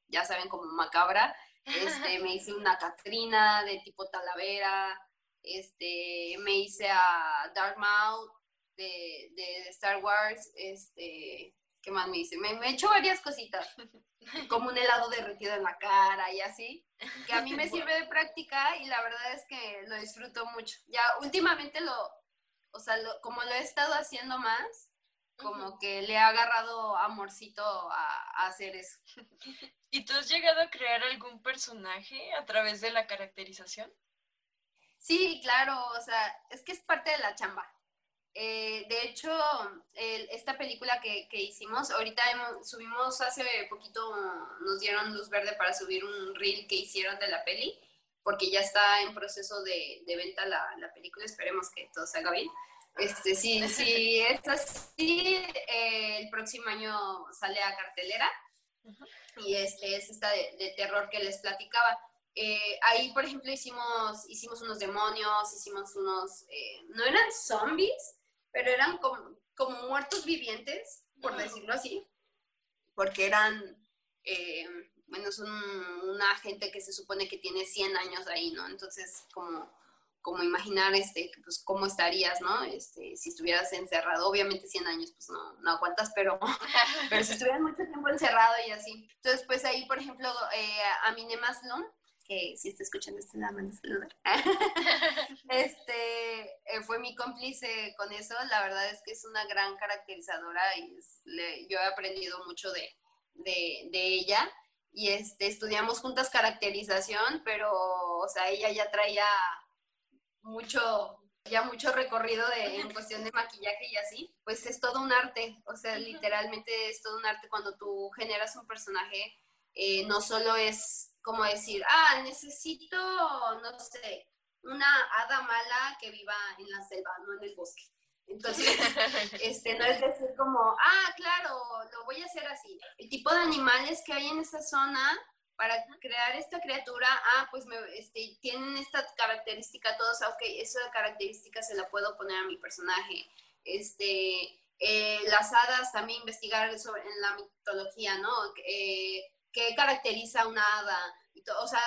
ya saben, como macabra. Este, me hice una Catrina de tipo talavera. Este, me hice a Dark de, de, Star Wars. Este, ¿qué más me hice? Me, me he hecho varias cositas, como un helado derretido en la cara y así, que a mí me sirve de práctica y la verdad es que lo disfruto mucho. Ya últimamente lo, o sea, como lo he estado haciendo más, como que le ha agarrado amorcito a, hacer eso. ¿Y tú has llegado a crear algún personaje a través de la caracterización? Sí, claro, o sea, es que es parte de la chamba. Eh, de hecho, esta película que, hicimos, ahorita subimos hace poquito, nos dieron luz verde para subir un reel que hicieron de la peli porque ya está en proceso de, de venta la, la, película, esperemos que todo salga bien. Este, sí, sí, es así, eh, el próximo año sale a cartelera y este es esta de, terror que les platicaba. Eh, ahí, por ejemplo, hicimos, hicimos unos demonios, hicimos unos, eh, no eran zombies, pero eran como, como muertos vivientes, por decirlo así, porque eran bueno, son una gente que se supone que tiene 100 años ahí, ¿no? Entonces, como, como imaginar, este, pues, cómo estarías, ¿no? Este, si estuvieras encerrado, obviamente 100 años, pues no, no aguantas, pero, pero si estuvieras mucho tiempo encerrado y así. Entonces, pues ahí, por ejemplo, eh, a Mine Maslon, que si está escuchando este la saludar, este, eh, fue mi cómplice con eso, la verdad es que es una gran caracterizadora y yo he aprendido mucho de, de, de ella y este, estudiamos juntas caracterización, pero, o sea, ella ya traía mucho, ya mucho recorrido de, en cuestión de maquillaje y así, pues es todo un arte, o sea, literalmente es todo un arte cuando tú generas un personaje, eh, no solo es como decir, ah, necesito, no sé, una hada mala que viva en la selva, no en el bosque. Entonces, este, no es decir como, ah, claro, lo voy a hacer así. El tipo de animales que hay en esa zona para crear esta criatura, ah, pues me, este, tienen esta característica todos, ah, ok, esa característica se la puedo poner a mi personaje. Este, eh, las hadas, también investigar sobre, en la mitología, ¿no? Eh, ¿Qué caracteriza una hada? O sea,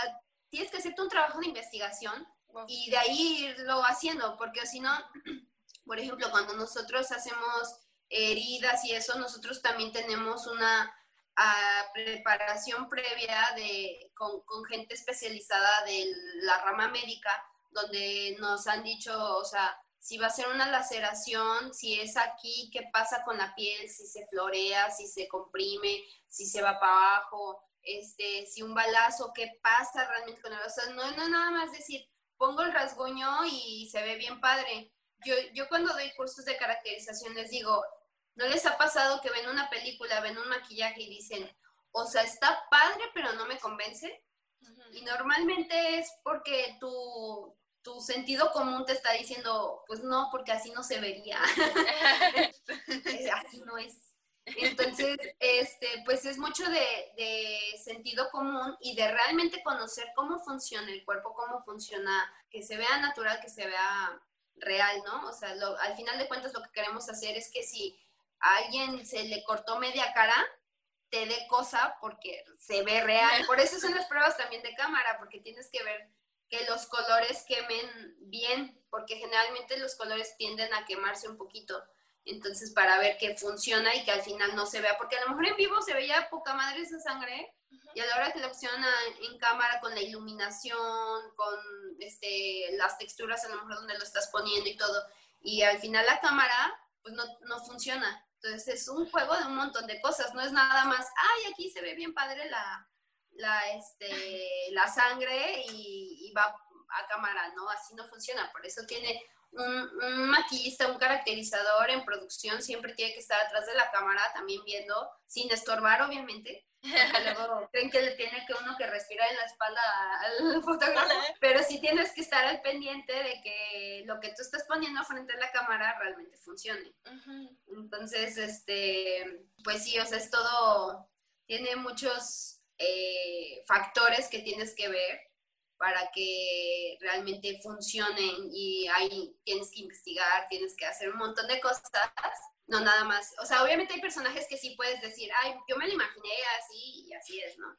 tienes que hacerte un trabajo de investigación y de ahí irlo haciendo, porque si no por ejemplo, cuando nosotros hacemos heridas y eso, nosotros también tenemos una ah, preparación previa de, con, gente especializada de la rama médica, donde nos han dicho, o sea, si va a ser una laceración, si es aquí, qué pasa con la piel, si se florea, si se comprime, si se va para abajo, este, si un balazo, qué pasa realmente con el o sea, no, no nada más decir, pongo el rasguño y se ve bien padre yo, yo cuando doy cursos de caracterización les digo, ¿no les ha pasado que ven una película, ven un maquillaje y dicen, o sea, está padre, pero no me convence? Y normalmente es porque tu, tu sentido común te está diciendo, pues no, porque así no se vería. así no es. Entonces, este, pues es mucho de, de, sentido común y de realmente conocer cómo funciona el cuerpo, cómo funciona, que se vea natural, que se vea real, ¿no? O sea, al final de cuentas lo que queremos hacer es que si a alguien se le cortó media cara, te dé cosa porque se ve real. Por eso son las pruebas también de cámara, porque tienes que ver que los colores quemen bien, porque generalmente los colores tienden a quemarse un poquito. Entonces, para ver que funciona y que al final no se vea, porque a lo mejor en vivo se veía poca madre esa sangre, y a la hora que la opción en cámara con la iluminación, con este, las texturas a lo mejor donde lo estás poniendo y todo, y al final la cámara pues no, no funciona. Entonces es un juego de un montón de cosas, no es nada más, ay, aquí se ve bien padre la, la, este, la sangre y, y va a cámara, ¿no? Así no funciona, por eso tiene un, un, maquillista, un caracterizador en producción siempre tiene que estar atrás de la cámara también viendo, sin estorbar obviamente, luego creen que le tiene que uno que respirar en la espalda al fotógrafo, pero sí tienes que estar al pendiente de que lo que tú estás poniendo frente a la cámara realmente funcione. Entonces, este, pues sí, o sea, es todo, tiene muchos eh, factores que tienes que ver para que realmente funcionen y ahí tienes que investigar, tienes que hacer un montón de cosas no nada más. O sea, obviamente hay personajes que sí puedes decir, ay, yo me lo imaginé así y así es, ¿no?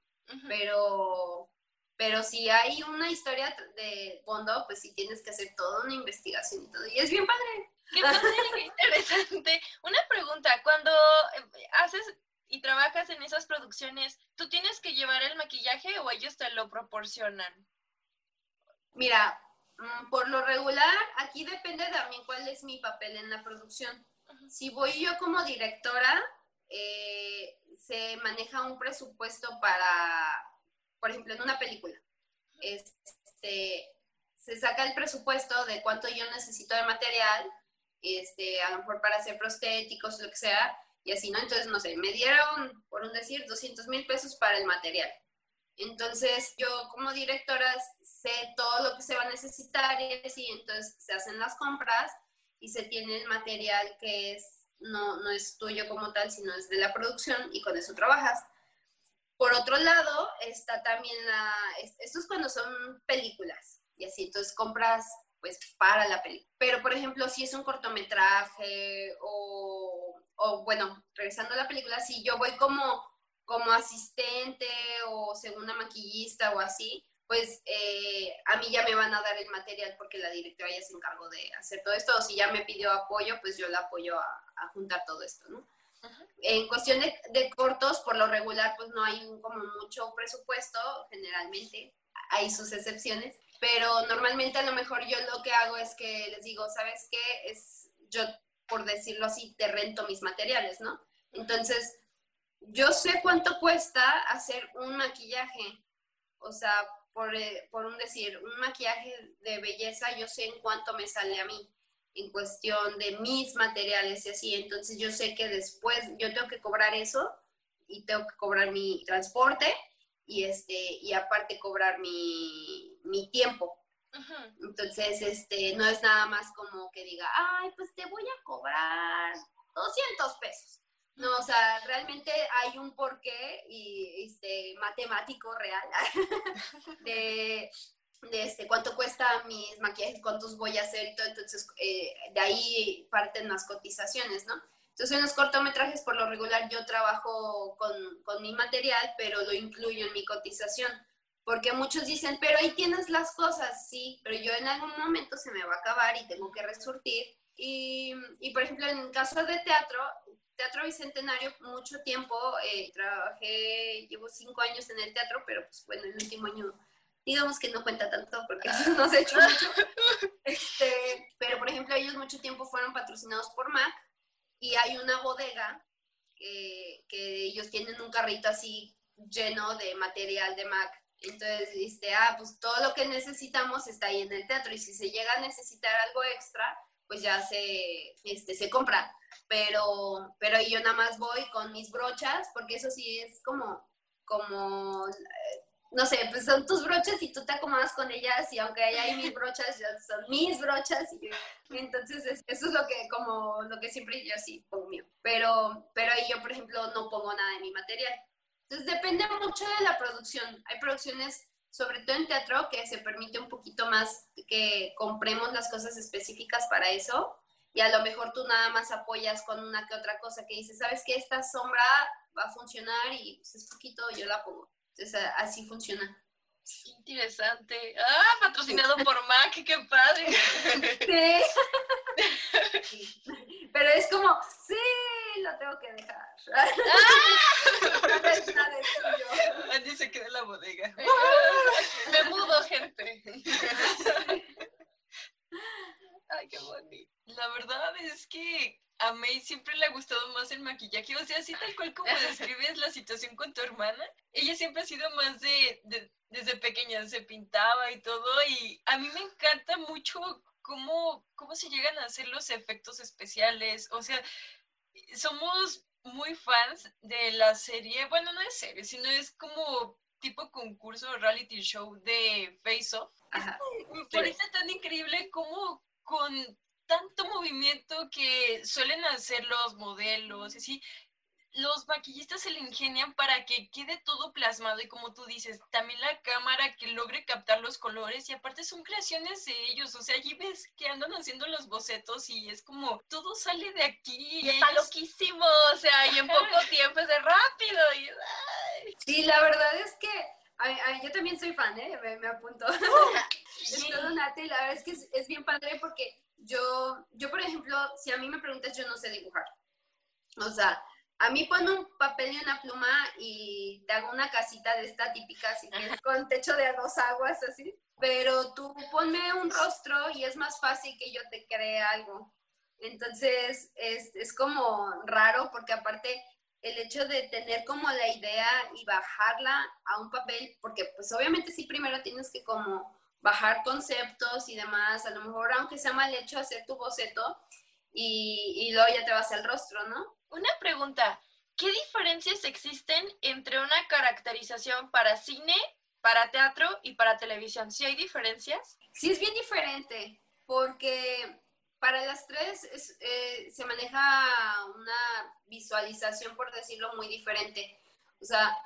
Pero pero si hay una historia de fondo, pues sí tienes que hacer toda una investigación y todo. Y es bien padre. Qué padre, qué interesante. Una pregunta, cuando eh, haces y trabajas en esas producciones, ¿tú tienes que llevar el maquillaje o ellos te lo proporcionan? Mira, mm, por lo regular, aquí depende también cuál es mi papel en la producción. Si voy yo como directora, eh, se maneja un presupuesto para, por ejemplo, en una película. Este, se saca el presupuesto de cuánto yo necesito de material, este, a lo mejor para hacer prostéticos, lo que sea, y así, ¿no? Entonces, no sé, me dieron, por un decir, 200 mil pesos para el material. Entonces, yo como directora sé todo lo que se va a necesitar y así, entonces se hacen las compras y se tiene el material que es, no, no es tuyo como tal, sino es de la producción y con eso trabajas. Por otro lado, está también la, esto es cuando son películas y así, entonces compras pues para la película. Pero por ejemplo, si es un cortometraje o, o bueno, regresando a la película, si yo voy como, como asistente o segunda maquillista o así, pues eh, a mí ya me van a dar el material porque la directora ya se encargó de hacer todo esto, o si ya me pidió apoyo, pues yo la apoyo a, juntar todo esto, ¿no? En cuestión de, cortos, por lo regular, pues no hay como mucho presupuesto, generalmente, hay sus excepciones, pero normalmente a lo mejor yo lo que hago es que les digo, ¿sabes qué? Es, yo, por decirlo así, te rento mis materiales, ¿no? Entonces, yo sé cuánto cuesta hacer un maquillaje. O sea, por, eh, por un decir, un maquillaje de belleza, yo sé en cuánto me sale a mí en cuestión de mis materiales y así. Entonces yo sé que después yo tengo que cobrar eso y tengo que cobrar mi transporte y, este, y aparte cobrar mi, mi tiempo. Entonces, este, no es nada más como que diga, ay, pues te voy a cobrar 200 pesos. No, o sea, realmente hay un porqué y este, matemático real de, de este, cuánto cuesta mis maquillajes, cuántos voy a hacer y todo. Entonces, eh, de ahí parten las cotizaciones, ¿no? Entonces, en los cortometrajes, por lo regular, yo trabajo con, con mi material, pero lo incluyo en mi cotización. Porque muchos dicen, pero ahí tienes las cosas, sí, pero yo en algún momento se me va a acabar y tengo que resurtir. Y, y por ejemplo, en caso de teatro, Teatro Bicentenario, mucho tiempo eh, trabajé, llevo cinco años en el teatro, pero pues bueno, el último año, digamos que no cuenta tanto porque no se ha hecho mucho. Este, pero por ejemplo, ellos mucho tiempo fueron patrocinados por MAC y hay una bodega que, que ellos tienen un carrito así lleno de material de MAC. Entonces, este, ah, pues todo lo que necesitamos está ahí en el teatro y si se llega a necesitar algo extra, pues ya se, este, se compra. Pero, pero yo nada más voy con mis brochas, porque eso sí es como, como, no sé, pues son tus brochas y tú te acomodas con ellas y aunque haya ahí mis brochas, ya son mis brochas. Y, entonces eso es lo que, como, lo que siempre yo sí pongo mío. Pero, pero ahí yo, por ejemplo, no pongo nada de mi material. Entonces depende mucho de la producción. Hay producciones sobre todo en teatro, que se permite un poquito más que compremos las cosas específicas para eso. Y a lo mejor tú nada más apoyas con una que otra cosa que dices, sabes que esta sombra va a funcionar y pues es poquito, yo la pongo. Entonces así funciona. Interesante. Ah, patrocinado por Mac, qué padre. Sí. Pero es como, sí, lo tengo que dejar. ¡Ah! Andy se queda en la bodega. Me mudo, gente. Ay, qué bonito. La verdad es que a May siempre le ha gustado más el maquillaje. O sea, así tal cual como describes la situación con tu hermana. Ella siempre ha sido más de, desde pequeña, se pintaba y todo. Y a mí me encanta mucho cómo, cómo se llegan a hacer los efectos especiales. O sea, somos muy fans de la serie, bueno, no es serie, sino es como tipo concurso reality show de Face Off. Me parece tan increíble como con tanto movimiento que suelen hacer los modelos, y así, los maquillistas se le ingenian para que quede todo plasmado y como tú dices, también la cámara que logre captar los colores y aparte son creaciones de ellos, o sea, allí ves que andan haciendo los bocetos y es como todo sale de aquí. Y está loquísimo, o sea, y en poco tiempo es de rápido. Y, Sí, la verdad es que yo también soy fan, ¿eh? me, apunto. es todo una la verdad es que es, es bien padre porque yo, yo, por ejemplo, si a mí me preguntas, yo no sé dibujar. O sea, a mí pon un papel y una pluma y te hago una casita de esta típica, así que con techo de dos aguas, así. Pero tú ponme un rostro y es más fácil que yo te cree algo. Entonces, es, es como raro porque aparte el hecho de tener como la idea y bajarla a un papel, porque pues obviamente sí primero tienes que como bajar conceptos y demás, a lo mejor aunque sea mal hecho hacer tu boceto y, y luego ya te vas al rostro, ¿no? Una pregunta, ¿qué diferencias existen entre una caracterización para cine, para teatro y para televisión? ¿Sí hay diferencias? Sí, es bien diferente, porque para las tres eh, se maneja una visualización, por decirlo, muy diferente. O sea,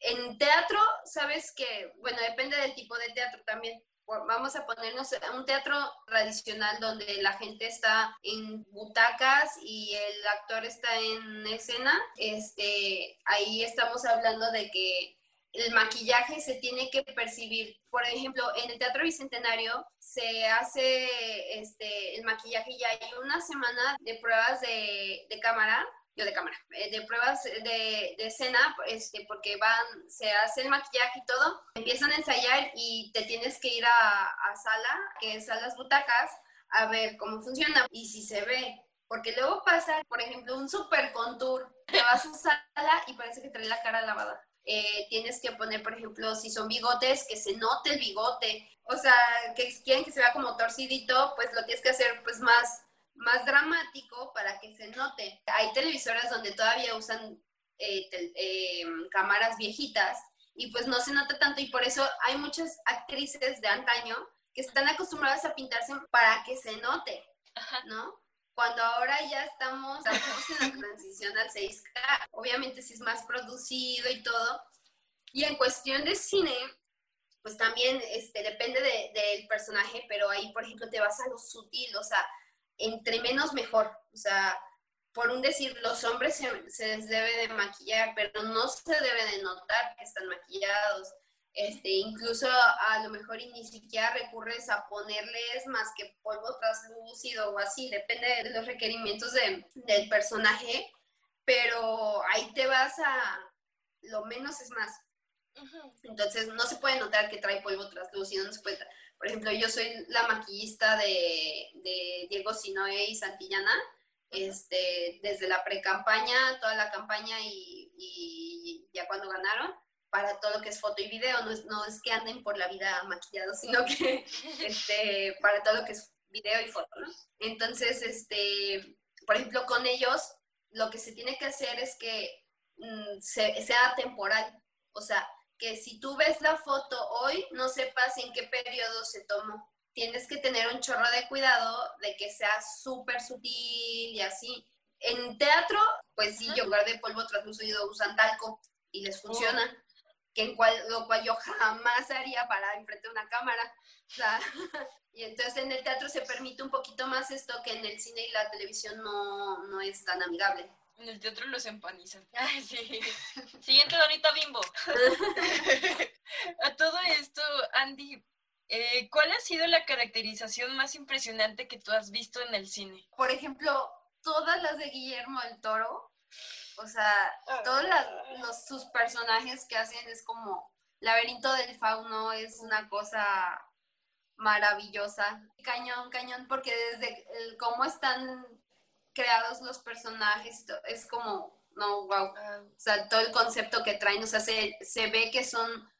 en teatro, sabes que, bueno, depende del tipo de teatro también vamos a ponernos un teatro tradicional donde la gente está en butacas y el actor está en escena, este, ahí estamos hablando de que el maquillaje se tiene que percibir. Por ejemplo, en el Teatro Bicentenario se hace este, el maquillaje y hay una semana de pruebas de, de cámara yo de cámara, eh, de pruebas de, de, escena, este, porque van, se hace el maquillaje y todo, empiezan a ensayar y te tienes que ir a, a sala, que es a las butacas, a ver cómo funciona y si se ve. Porque luego pasa, por ejemplo, un super contour, te vas a sala y parece que trae la cara lavada. Eh, tienes que poner, por ejemplo, si son bigotes, que se note el bigote. O sea, que quieren que se vea como torcidito, pues lo tienes que hacer pues más, más dramático para que se note. Hay televisoras donde todavía usan eh, em, cámaras viejitas y pues no se nota tanto y por eso hay muchas actrices de antaño que están acostumbradas a pintarse para que se note, ¿no? Cuando ahora ya estamos, en la transición al 6K, obviamente sí es más producido y todo. Y en cuestión de cine, pues también este, depende del personaje, pero ahí, por ejemplo, te vas a lo sutil, o sea, entre menos mejor. O sea, por un decir, los hombres se, se les debe de maquillar, pero no se debe de notar que están maquillados este, incluso a lo mejor ni siquiera recurres a ponerles más que polvo translúcido o así, depende de los requerimientos del personaje, pero ahí te vas a lo menos es más. Entonces no se puede notar que trae polvo translúcido, no se puede. Por ejemplo, yo soy la maquillista de, de Diego Sinoe y Santillana, este, desde la pre-campaña, toda la campaña y, y ya cuando ganaron para todo lo que es foto y video, no es, no es que anden por la vida maquillados, sino que este, para todo lo que es video y foto, ¿no? Entonces, este, por ejemplo, con ellos, lo que se tiene que hacer es que mm, sea temporal, o sea, que si tú ves la foto hoy, no sepas en qué periodo se tomó. Tienes que tener un chorro de cuidado de que sea súper sutil y así. En teatro, pues sí, yo lugar de polvo translúcido usan talco y les funciona que en cual, lo cual yo jamás haría para enfrente de una cámara. y entonces en el teatro se permite un poquito más esto que en el cine y la televisión no, no es tan amigable. En el teatro los empanizan. Ay, sí. Siguiente Donita Bimbo. A todo esto, Andy, eh, ¿cuál ha sido la caracterización más impresionante que tú has visto en el cine? Por ejemplo, todas las de Guillermo del Toro o sea, todos los, sus personajes que hacen es como Laberinto del Fauno es una cosa maravillosa. Cañón, cañón, porque desde cómo están creados los personajes es como, no, wow. Ah. O sea, todo el concepto que traen, o sea, se, se ve que son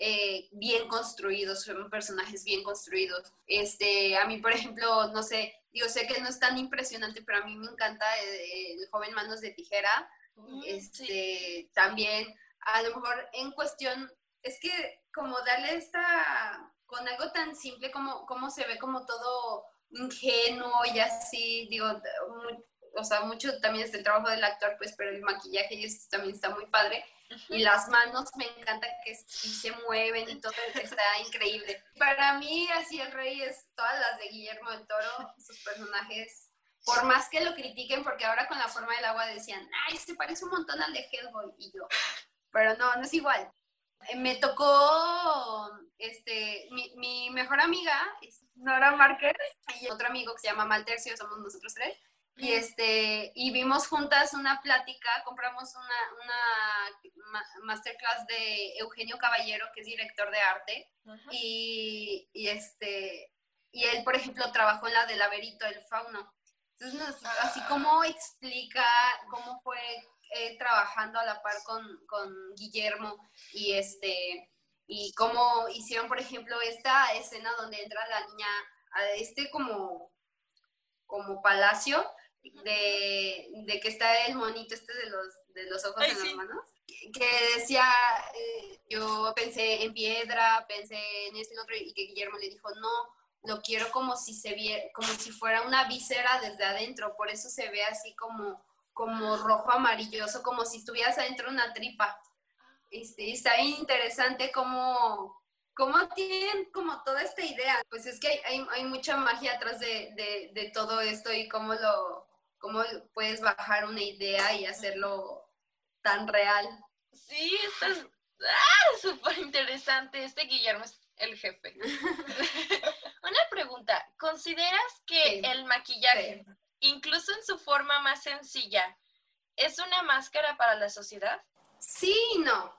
eh, bien construidos, son personajes bien construidos. Este, a mí, por ejemplo, no sé, yo sé que no es tan impresionante, pero a mí me encanta eh, el, joven Manos de Tijera. Mm, este, También, a lo mejor en cuestión, es que como darle esta, con algo tan simple como, como se ve como todo ingenuo y así, digo, o sea, mucho también es el trabajo del actor, pues, pero el maquillaje y también está muy padre. Y las manos me encanta que se mueven y todo está increíble. Para mí, así el rey es todas las de Guillermo del Toro, sus personajes, por más que lo critiquen, porque ahora con la forma del agua decían, ay, se parece un montón al de Hellboy, y yo, pero no, no es igual. Eh, me tocó, este, mi, mi mejor amiga, Nora Márquez, y otro amigo que se llama Maltercio, somos nosotros tres, y, este, y vimos juntas una plática, compramos una, una masterclass de Eugenio Caballero, que es director de arte, y, y, este, y él, por ejemplo, trabajó en la del laberinto del fauno. Entonces, así como explica cómo fue eh, trabajando a la par con, con Guillermo y este y cómo hicieron, por ejemplo, esta escena donde entra la niña a este como, como palacio de, que está el monito este de los, de los ojos en las manos, que decía, eh, yo pensé en piedra, pensé en esto y otro, y que Guillermo le dijo, no, lo quiero como si se viera, como si fuera una víscera desde adentro, por eso se ve así como, como rojo amarilloso, como si estuvieras adentro de una tripa. Este, está interesante ¿Cómo tienen como toda esta idea? Pues es que hay, hay, mucha magia atrás de, de, de, todo esto y cómo lo, cómo puedes bajar una idea y hacerlo tan real. Sí, está ¡ah! súper interesante. Este Guillermo es el jefe. una pregunta, ¿consideras que el maquillaje, incluso en su forma más sencilla, es una máscara para la sociedad? Sí no.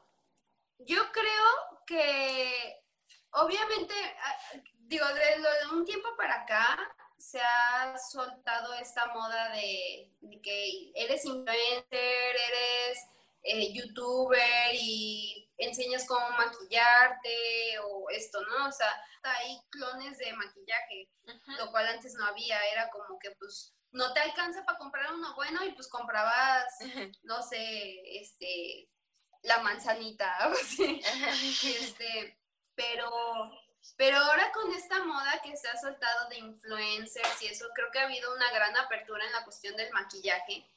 Yo creo que, obviamente, ah, digo, de, de un tiempo para acá, se ha soltado esta moda de, que eres influencer, eres eh, youtuber y enseñas cómo maquillarte o esto, ¿no? O sea, hay clones de maquillaje, lo cual antes no había, era como que pues no te alcanza para comprar uno bueno y pues comprabas, no sé, este, la manzanita, así. este, pero, pero ahora con esta moda que se ha soltado de influencers y eso, creo que ha habido una gran apertura en la cuestión del maquillaje.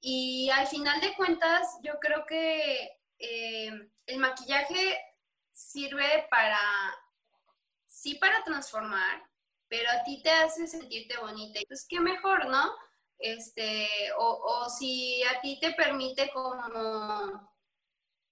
Y al final de cuentas, yo creo que eh, el maquillaje sirve para, sí para transformar, pero a ti te hace sentirte bonita. Pues qué mejor, ¿no? Este, o, o si a ti te permite como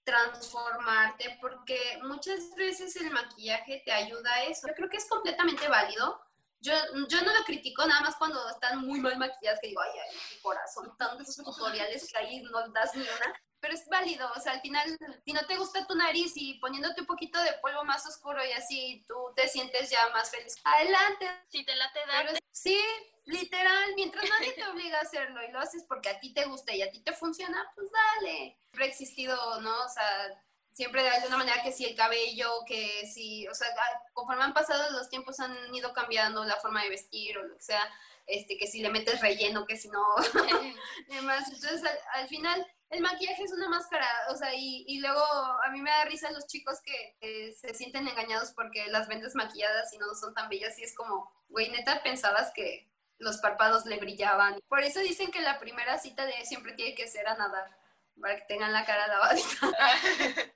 transformarte, porque muchas veces el maquillaje te ayuda a eso. Yo creo que es completamente válido. Yo, yo no lo critico nada más cuando están muy mal maquilladas, que digo, ay, ay, mi corazón, tantos tutoriales que ahí no das ni una pero es válido, o sea, al final, si no te gusta tu nariz y poniéndote un poquito de polvo más oscuro y así tú te sientes ya más feliz, adelante. Si te late, date. sí, literal, mientras nadie te obliga a hacerlo y lo haces porque a ti te gusta y a ti te funciona, pues dale. Siempre ha existido, ¿no? O sea, siempre de alguna manera que si el cabello, que si, o sea, conforme han pasado los tiempos han ido cambiando la forma de vestir o lo que sea, este, que si le metes relleno, que si no, demás. Entonces, al final el maquillaje es una máscara, o sea, y, luego a mí me da risa los chicos que se sienten engañados porque las vendes maquilladas y no son tan bellas y es como, güey, neta, pensabas que los párpados le brillaban. Por eso dicen que la primera cita de siempre tiene que ser a nadar, para que tengan la cara lavadita.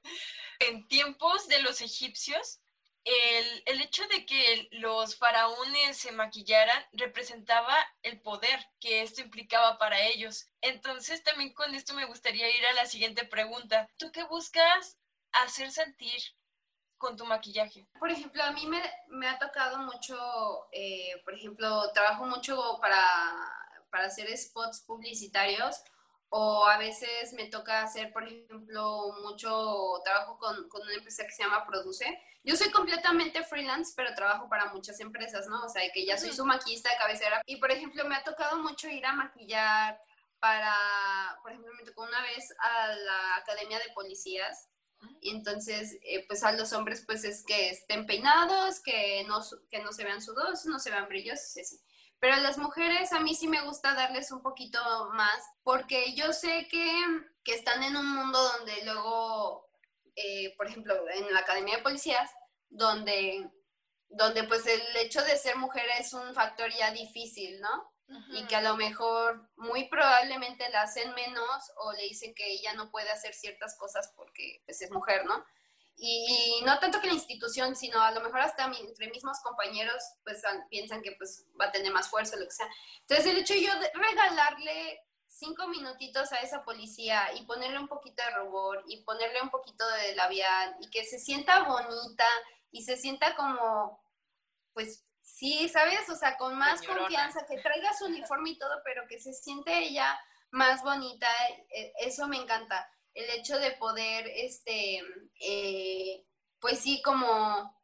en tiempos de los egipcios, el, el, hecho de que los faraones se maquillaran representaba el poder que esto implicaba para ellos. Entonces también con esto me gustaría ir a la siguiente pregunta. ¿Tú qué buscas hacer sentir con tu maquillaje? Por ejemplo, a mí me, me ha tocado mucho, eh, por ejemplo, trabajo mucho para, para hacer spots publicitarios o a veces me toca hacer, por ejemplo, mucho trabajo con, con, una empresa que se llama Produce. Yo soy completamente freelance, pero trabajo para muchas empresas, ¿no? O sea, que ya soy su maquillista de cabecera. Y, por ejemplo, me ha tocado mucho ir a maquillar para, por ejemplo, me tocó una vez a la Academia de Policías. Y entonces, eh, pues a los hombres, pues es que estén peinados, que no, que no se vean sudosos, no se vean brillosos, así. Pero a las mujeres a mí sí me gusta darles un poquito más, porque yo sé que, que están en un mundo donde luego, eh, por ejemplo, en la Academia de Policías, donde, donde pues el hecho de ser mujer es un factor ya difícil, ¿no? Y que a lo mejor muy probablemente la hacen menos o le dicen que ella no puede hacer ciertas cosas porque pues, es mujer, ¿no? Y, no tanto que la institución, sino a lo mejor hasta entre mismos compañeros, pues piensan que pues va a tener más fuerza, lo que sea. Entonces el hecho de yo de regalarle cinco minutitos a esa policía y ponerle un poquito de rubor y ponerle un poquito de labial y que se sienta bonita y se sienta como, pues sí, ¿sabes? O sea, con más confianza, que traiga su uniforme y todo, pero que se siente ella más bonita, e, eso me encanta el hecho de poder, este, eh, pues sí, como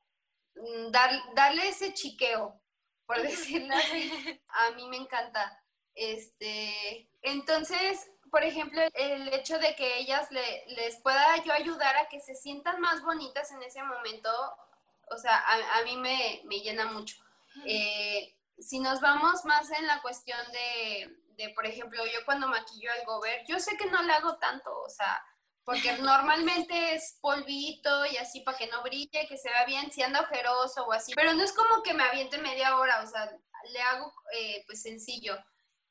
mm, dar, darle ese chiqueo, por decirlo así, a mí me encanta. Este, entonces, por ejemplo, el hecho de que ellas le, les pueda yo ayudar a que se sientan más bonitas en ese momento, o sea, a, mí me, llena mucho. Eh, si nos vamos más en la cuestión de, de, por ejemplo, yo cuando maquillo el gober, yo sé que no le hago tanto, o sea, porque normalmente es polvito y así para que no brille, que se vea bien, si anda ojeroso o así, pero no es como que me aviente media hora, o sea, le hago eh, pues sencillo.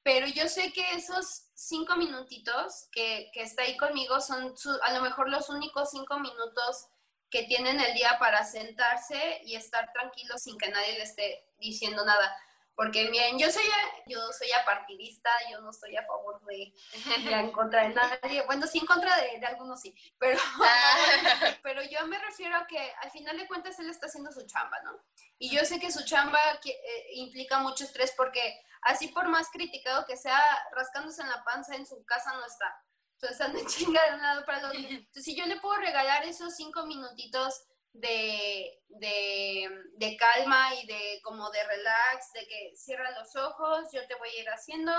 Pero yo sé que esos cinco minutitos que, que está ahí conmigo son a lo mejor los únicos cinco minutos que tienen el día para sentarse y estar tranquilos sin que nadie le esté diciendo nada. Porque miren, yo soy, yo soy apartidista, yo no estoy a favor de, en contra de nadie. Bueno, sí, en contra de, algunos sí, pero, ah. pero yo me refiero a que al final de cuentas él está haciendo su chamba, ¿no? Y yo sé que su chamba eh, implica mucho estrés porque así por más criticado que sea, rascándose en la panza en su casa no está. Entonces anda chinga de un lado para el otro. Entonces si yo le puedo regalar esos cinco minutitos de, de, de, calma y de como de relax, de que cierra los ojos, yo te voy a ir haciendo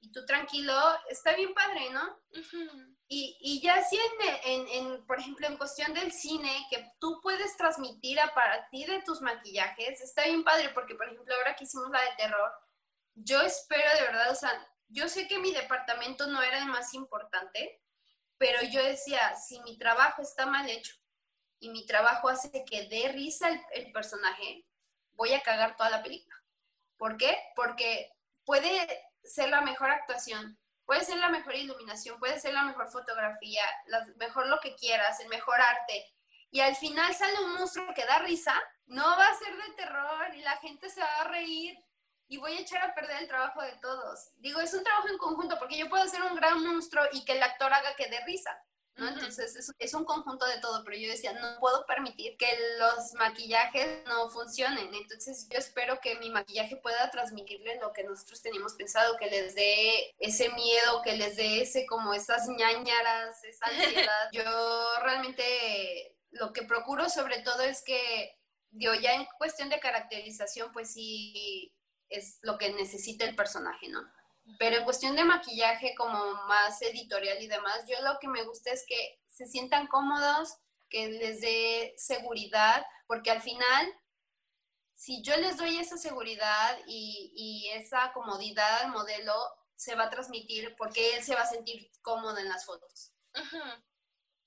y tú tranquilo, está bien padre, ¿no? y, y, ya así en, en, en, por ejemplo, en cuestión del cine, que tú puedes transmitir a partir de tus maquillajes, está bien padre, porque por ejemplo, ahora que hicimos la de terror, yo espero de verdad, o sea, yo sé que mi departamento no era el más importante, pero yo decía, si mi trabajo está mal hecho y mi trabajo hace que dé risa el, personaje, voy a cagar toda la película. ¿Por qué? Porque puede ser la mejor actuación, puede ser la mejor iluminación, puede ser la mejor fotografía, mejor lo que quieras, el mejor arte. Y al final sale un monstruo que da risa, no va a ser de terror y la gente se va a reír y voy a echar a perder el trabajo de todos. Digo, es un trabajo en conjunto porque yo puedo ser un gran monstruo y que el actor haga que dé risa. ¿No? Entonces es, es, un conjunto de todo, pero yo decía, no puedo permitir que los maquillajes no funcionen. Entonces yo espero que mi maquillaje pueda transmitirles lo que nosotros teníamos pensado, que les dé ese miedo, que les dé ese como esas ñañaras, esa ansiedad. yo realmente lo que procuro sobre todo es que, ya en cuestión de caracterización, pues sí es lo que necesita el personaje, ¿no? Pero en cuestión de maquillaje como más editorial y demás, yo lo que me gusta es que se sientan cómodos, que les dé seguridad, porque al final, si yo les doy esa seguridad y, y esa comodidad al modelo, se va a transmitir porque él se va a sentir cómodo en las fotos.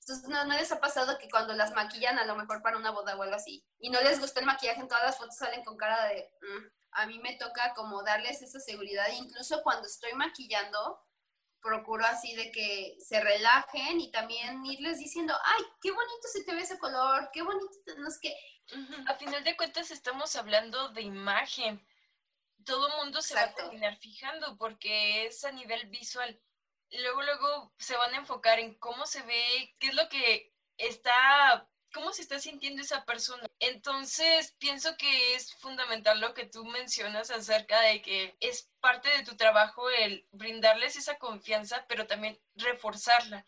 Entonces, ¿no, ¿no, les ha pasado que cuando las maquillan a lo mejor para una boda o algo así, y no les gusta el maquillaje, en todas las fotos salen con cara de... Mm, a mí me toca como darles esa seguridad, incluso cuando estoy maquillando, procuro así de que se relajen y también irles diciendo, ay, qué bonito se te ve ese color, qué bonito, no es que... A final de cuentas estamos hablando de imagen. Todo el mundo se va a terminar fijando porque es a nivel visual. Luego, luego se van a enfocar en cómo se ve, qué es lo que está cómo se está sintiendo esa persona. Entonces, pienso que es fundamental lo que tú mencionas acerca de que es parte de tu trabajo el brindarles esa confianza, pero también reforzarla.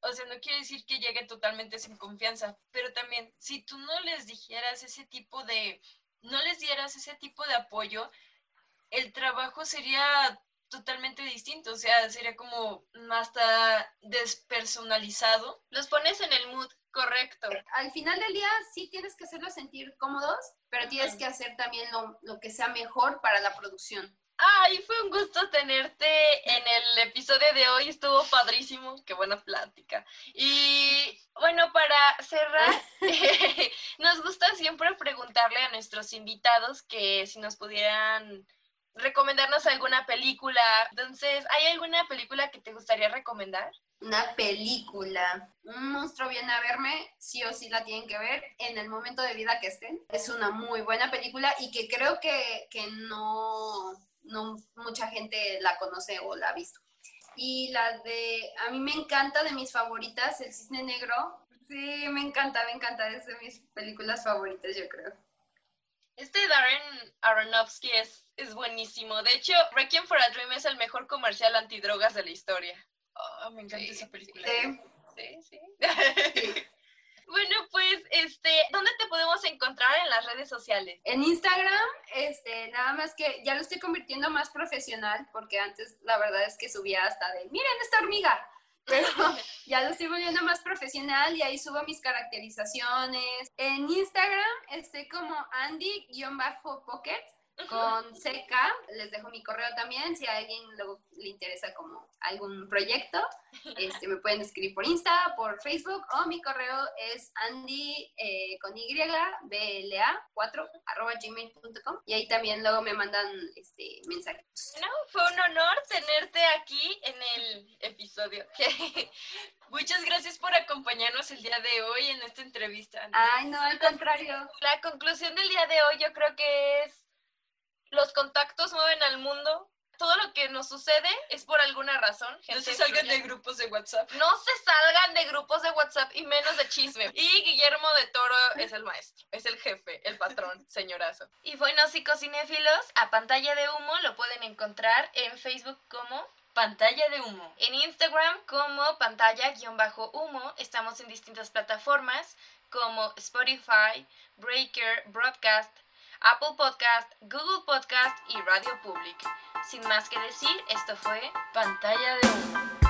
O sea, no quiere decir que llegue totalmente sin confianza, pero también si tú no les dijeras ese tipo de, no les dieras ese tipo de apoyo, el trabajo sería totalmente distinto, o sea, sería como más despersonalizado. Los pones en el mood correcto. Al final del día sí tienes que hacerlos sentir cómodos, pero tienes que hacer también lo, lo que sea mejor para la producción. Ay, fue un gusto tenerte en el episodio de hoy, estuvo padrísimo, qué buena plática. Y bueno, para cerrar, nos gusta siempre preguntarle a nuestros invitados que si nos pudieran recomendarnos alguna película. Entonces, ¿hay alguna película que te gustaría recomendar? Una película. Un monstruo viene a verme, sí o sí la tienen que ver en el momento de vida que estén. Es una muy buena película y que creo que, que no, no mucha gente la conoce o la ha visto. Y la de, a mí me encanta de mis favoritas, El Cisne Negro. Sí, me encanta, me encanta, es de mis películas favoritas, yo creo. Este Darren Aronofsky es es buenísimo. De hecho, Requiem for a Dream es el mejor comercial antidrogas de la historia. Oh, me encanta esa película. Sí, sí. bueno, pues, este, ¿dónde te podemos encontrar en las redes sociales? En Instagram, este, nada más que ya lo estoy convirtiendo más profesional, porque antes la verdad es que subía hasta de, miren esta hormiga, pero ya lo estoy volviendo más profesional y ahí subo mis caracterizaciones. En Instagram estoy como Andy-Pocket con Seca. Les dejo mi correo también. Si a alguien le interesa como algún proyecto, este, me pueden escribir por Insta, por Facebook o mi correo es andy eh, con y bla 4 arroba gmail.com y ahí también luego me mandan este, mensajes. No, fue un honor tenerte aquí en el episodio. Muchas gracias por acompañarnos el día de hoy en esta entrevista. Ay, no, al contrario. La conclusión del día de hoy yo creo que es los contactos mueven al mundo. Todo lo que nos sucede es por alguna razón. no se salgan de grupos de WhatsApp. No se salgan de grupos de WhatsApp y menos de chisme. Y Guillermo de Toro es el maestro, es el jefe, el patrón, señorazo. Y bueno, psicocinéfilos, a pantalla de humo lo pueden encontrar en Facebook como Pantalla de humo. En Instagram como pantalla-humo. Estamos en distintas plataformas como Spotify, Breaker, Broadcast, Apple Podcast, Google Podcast y Radio Public. Sin más que decir, esto fue Pantalla de Humo.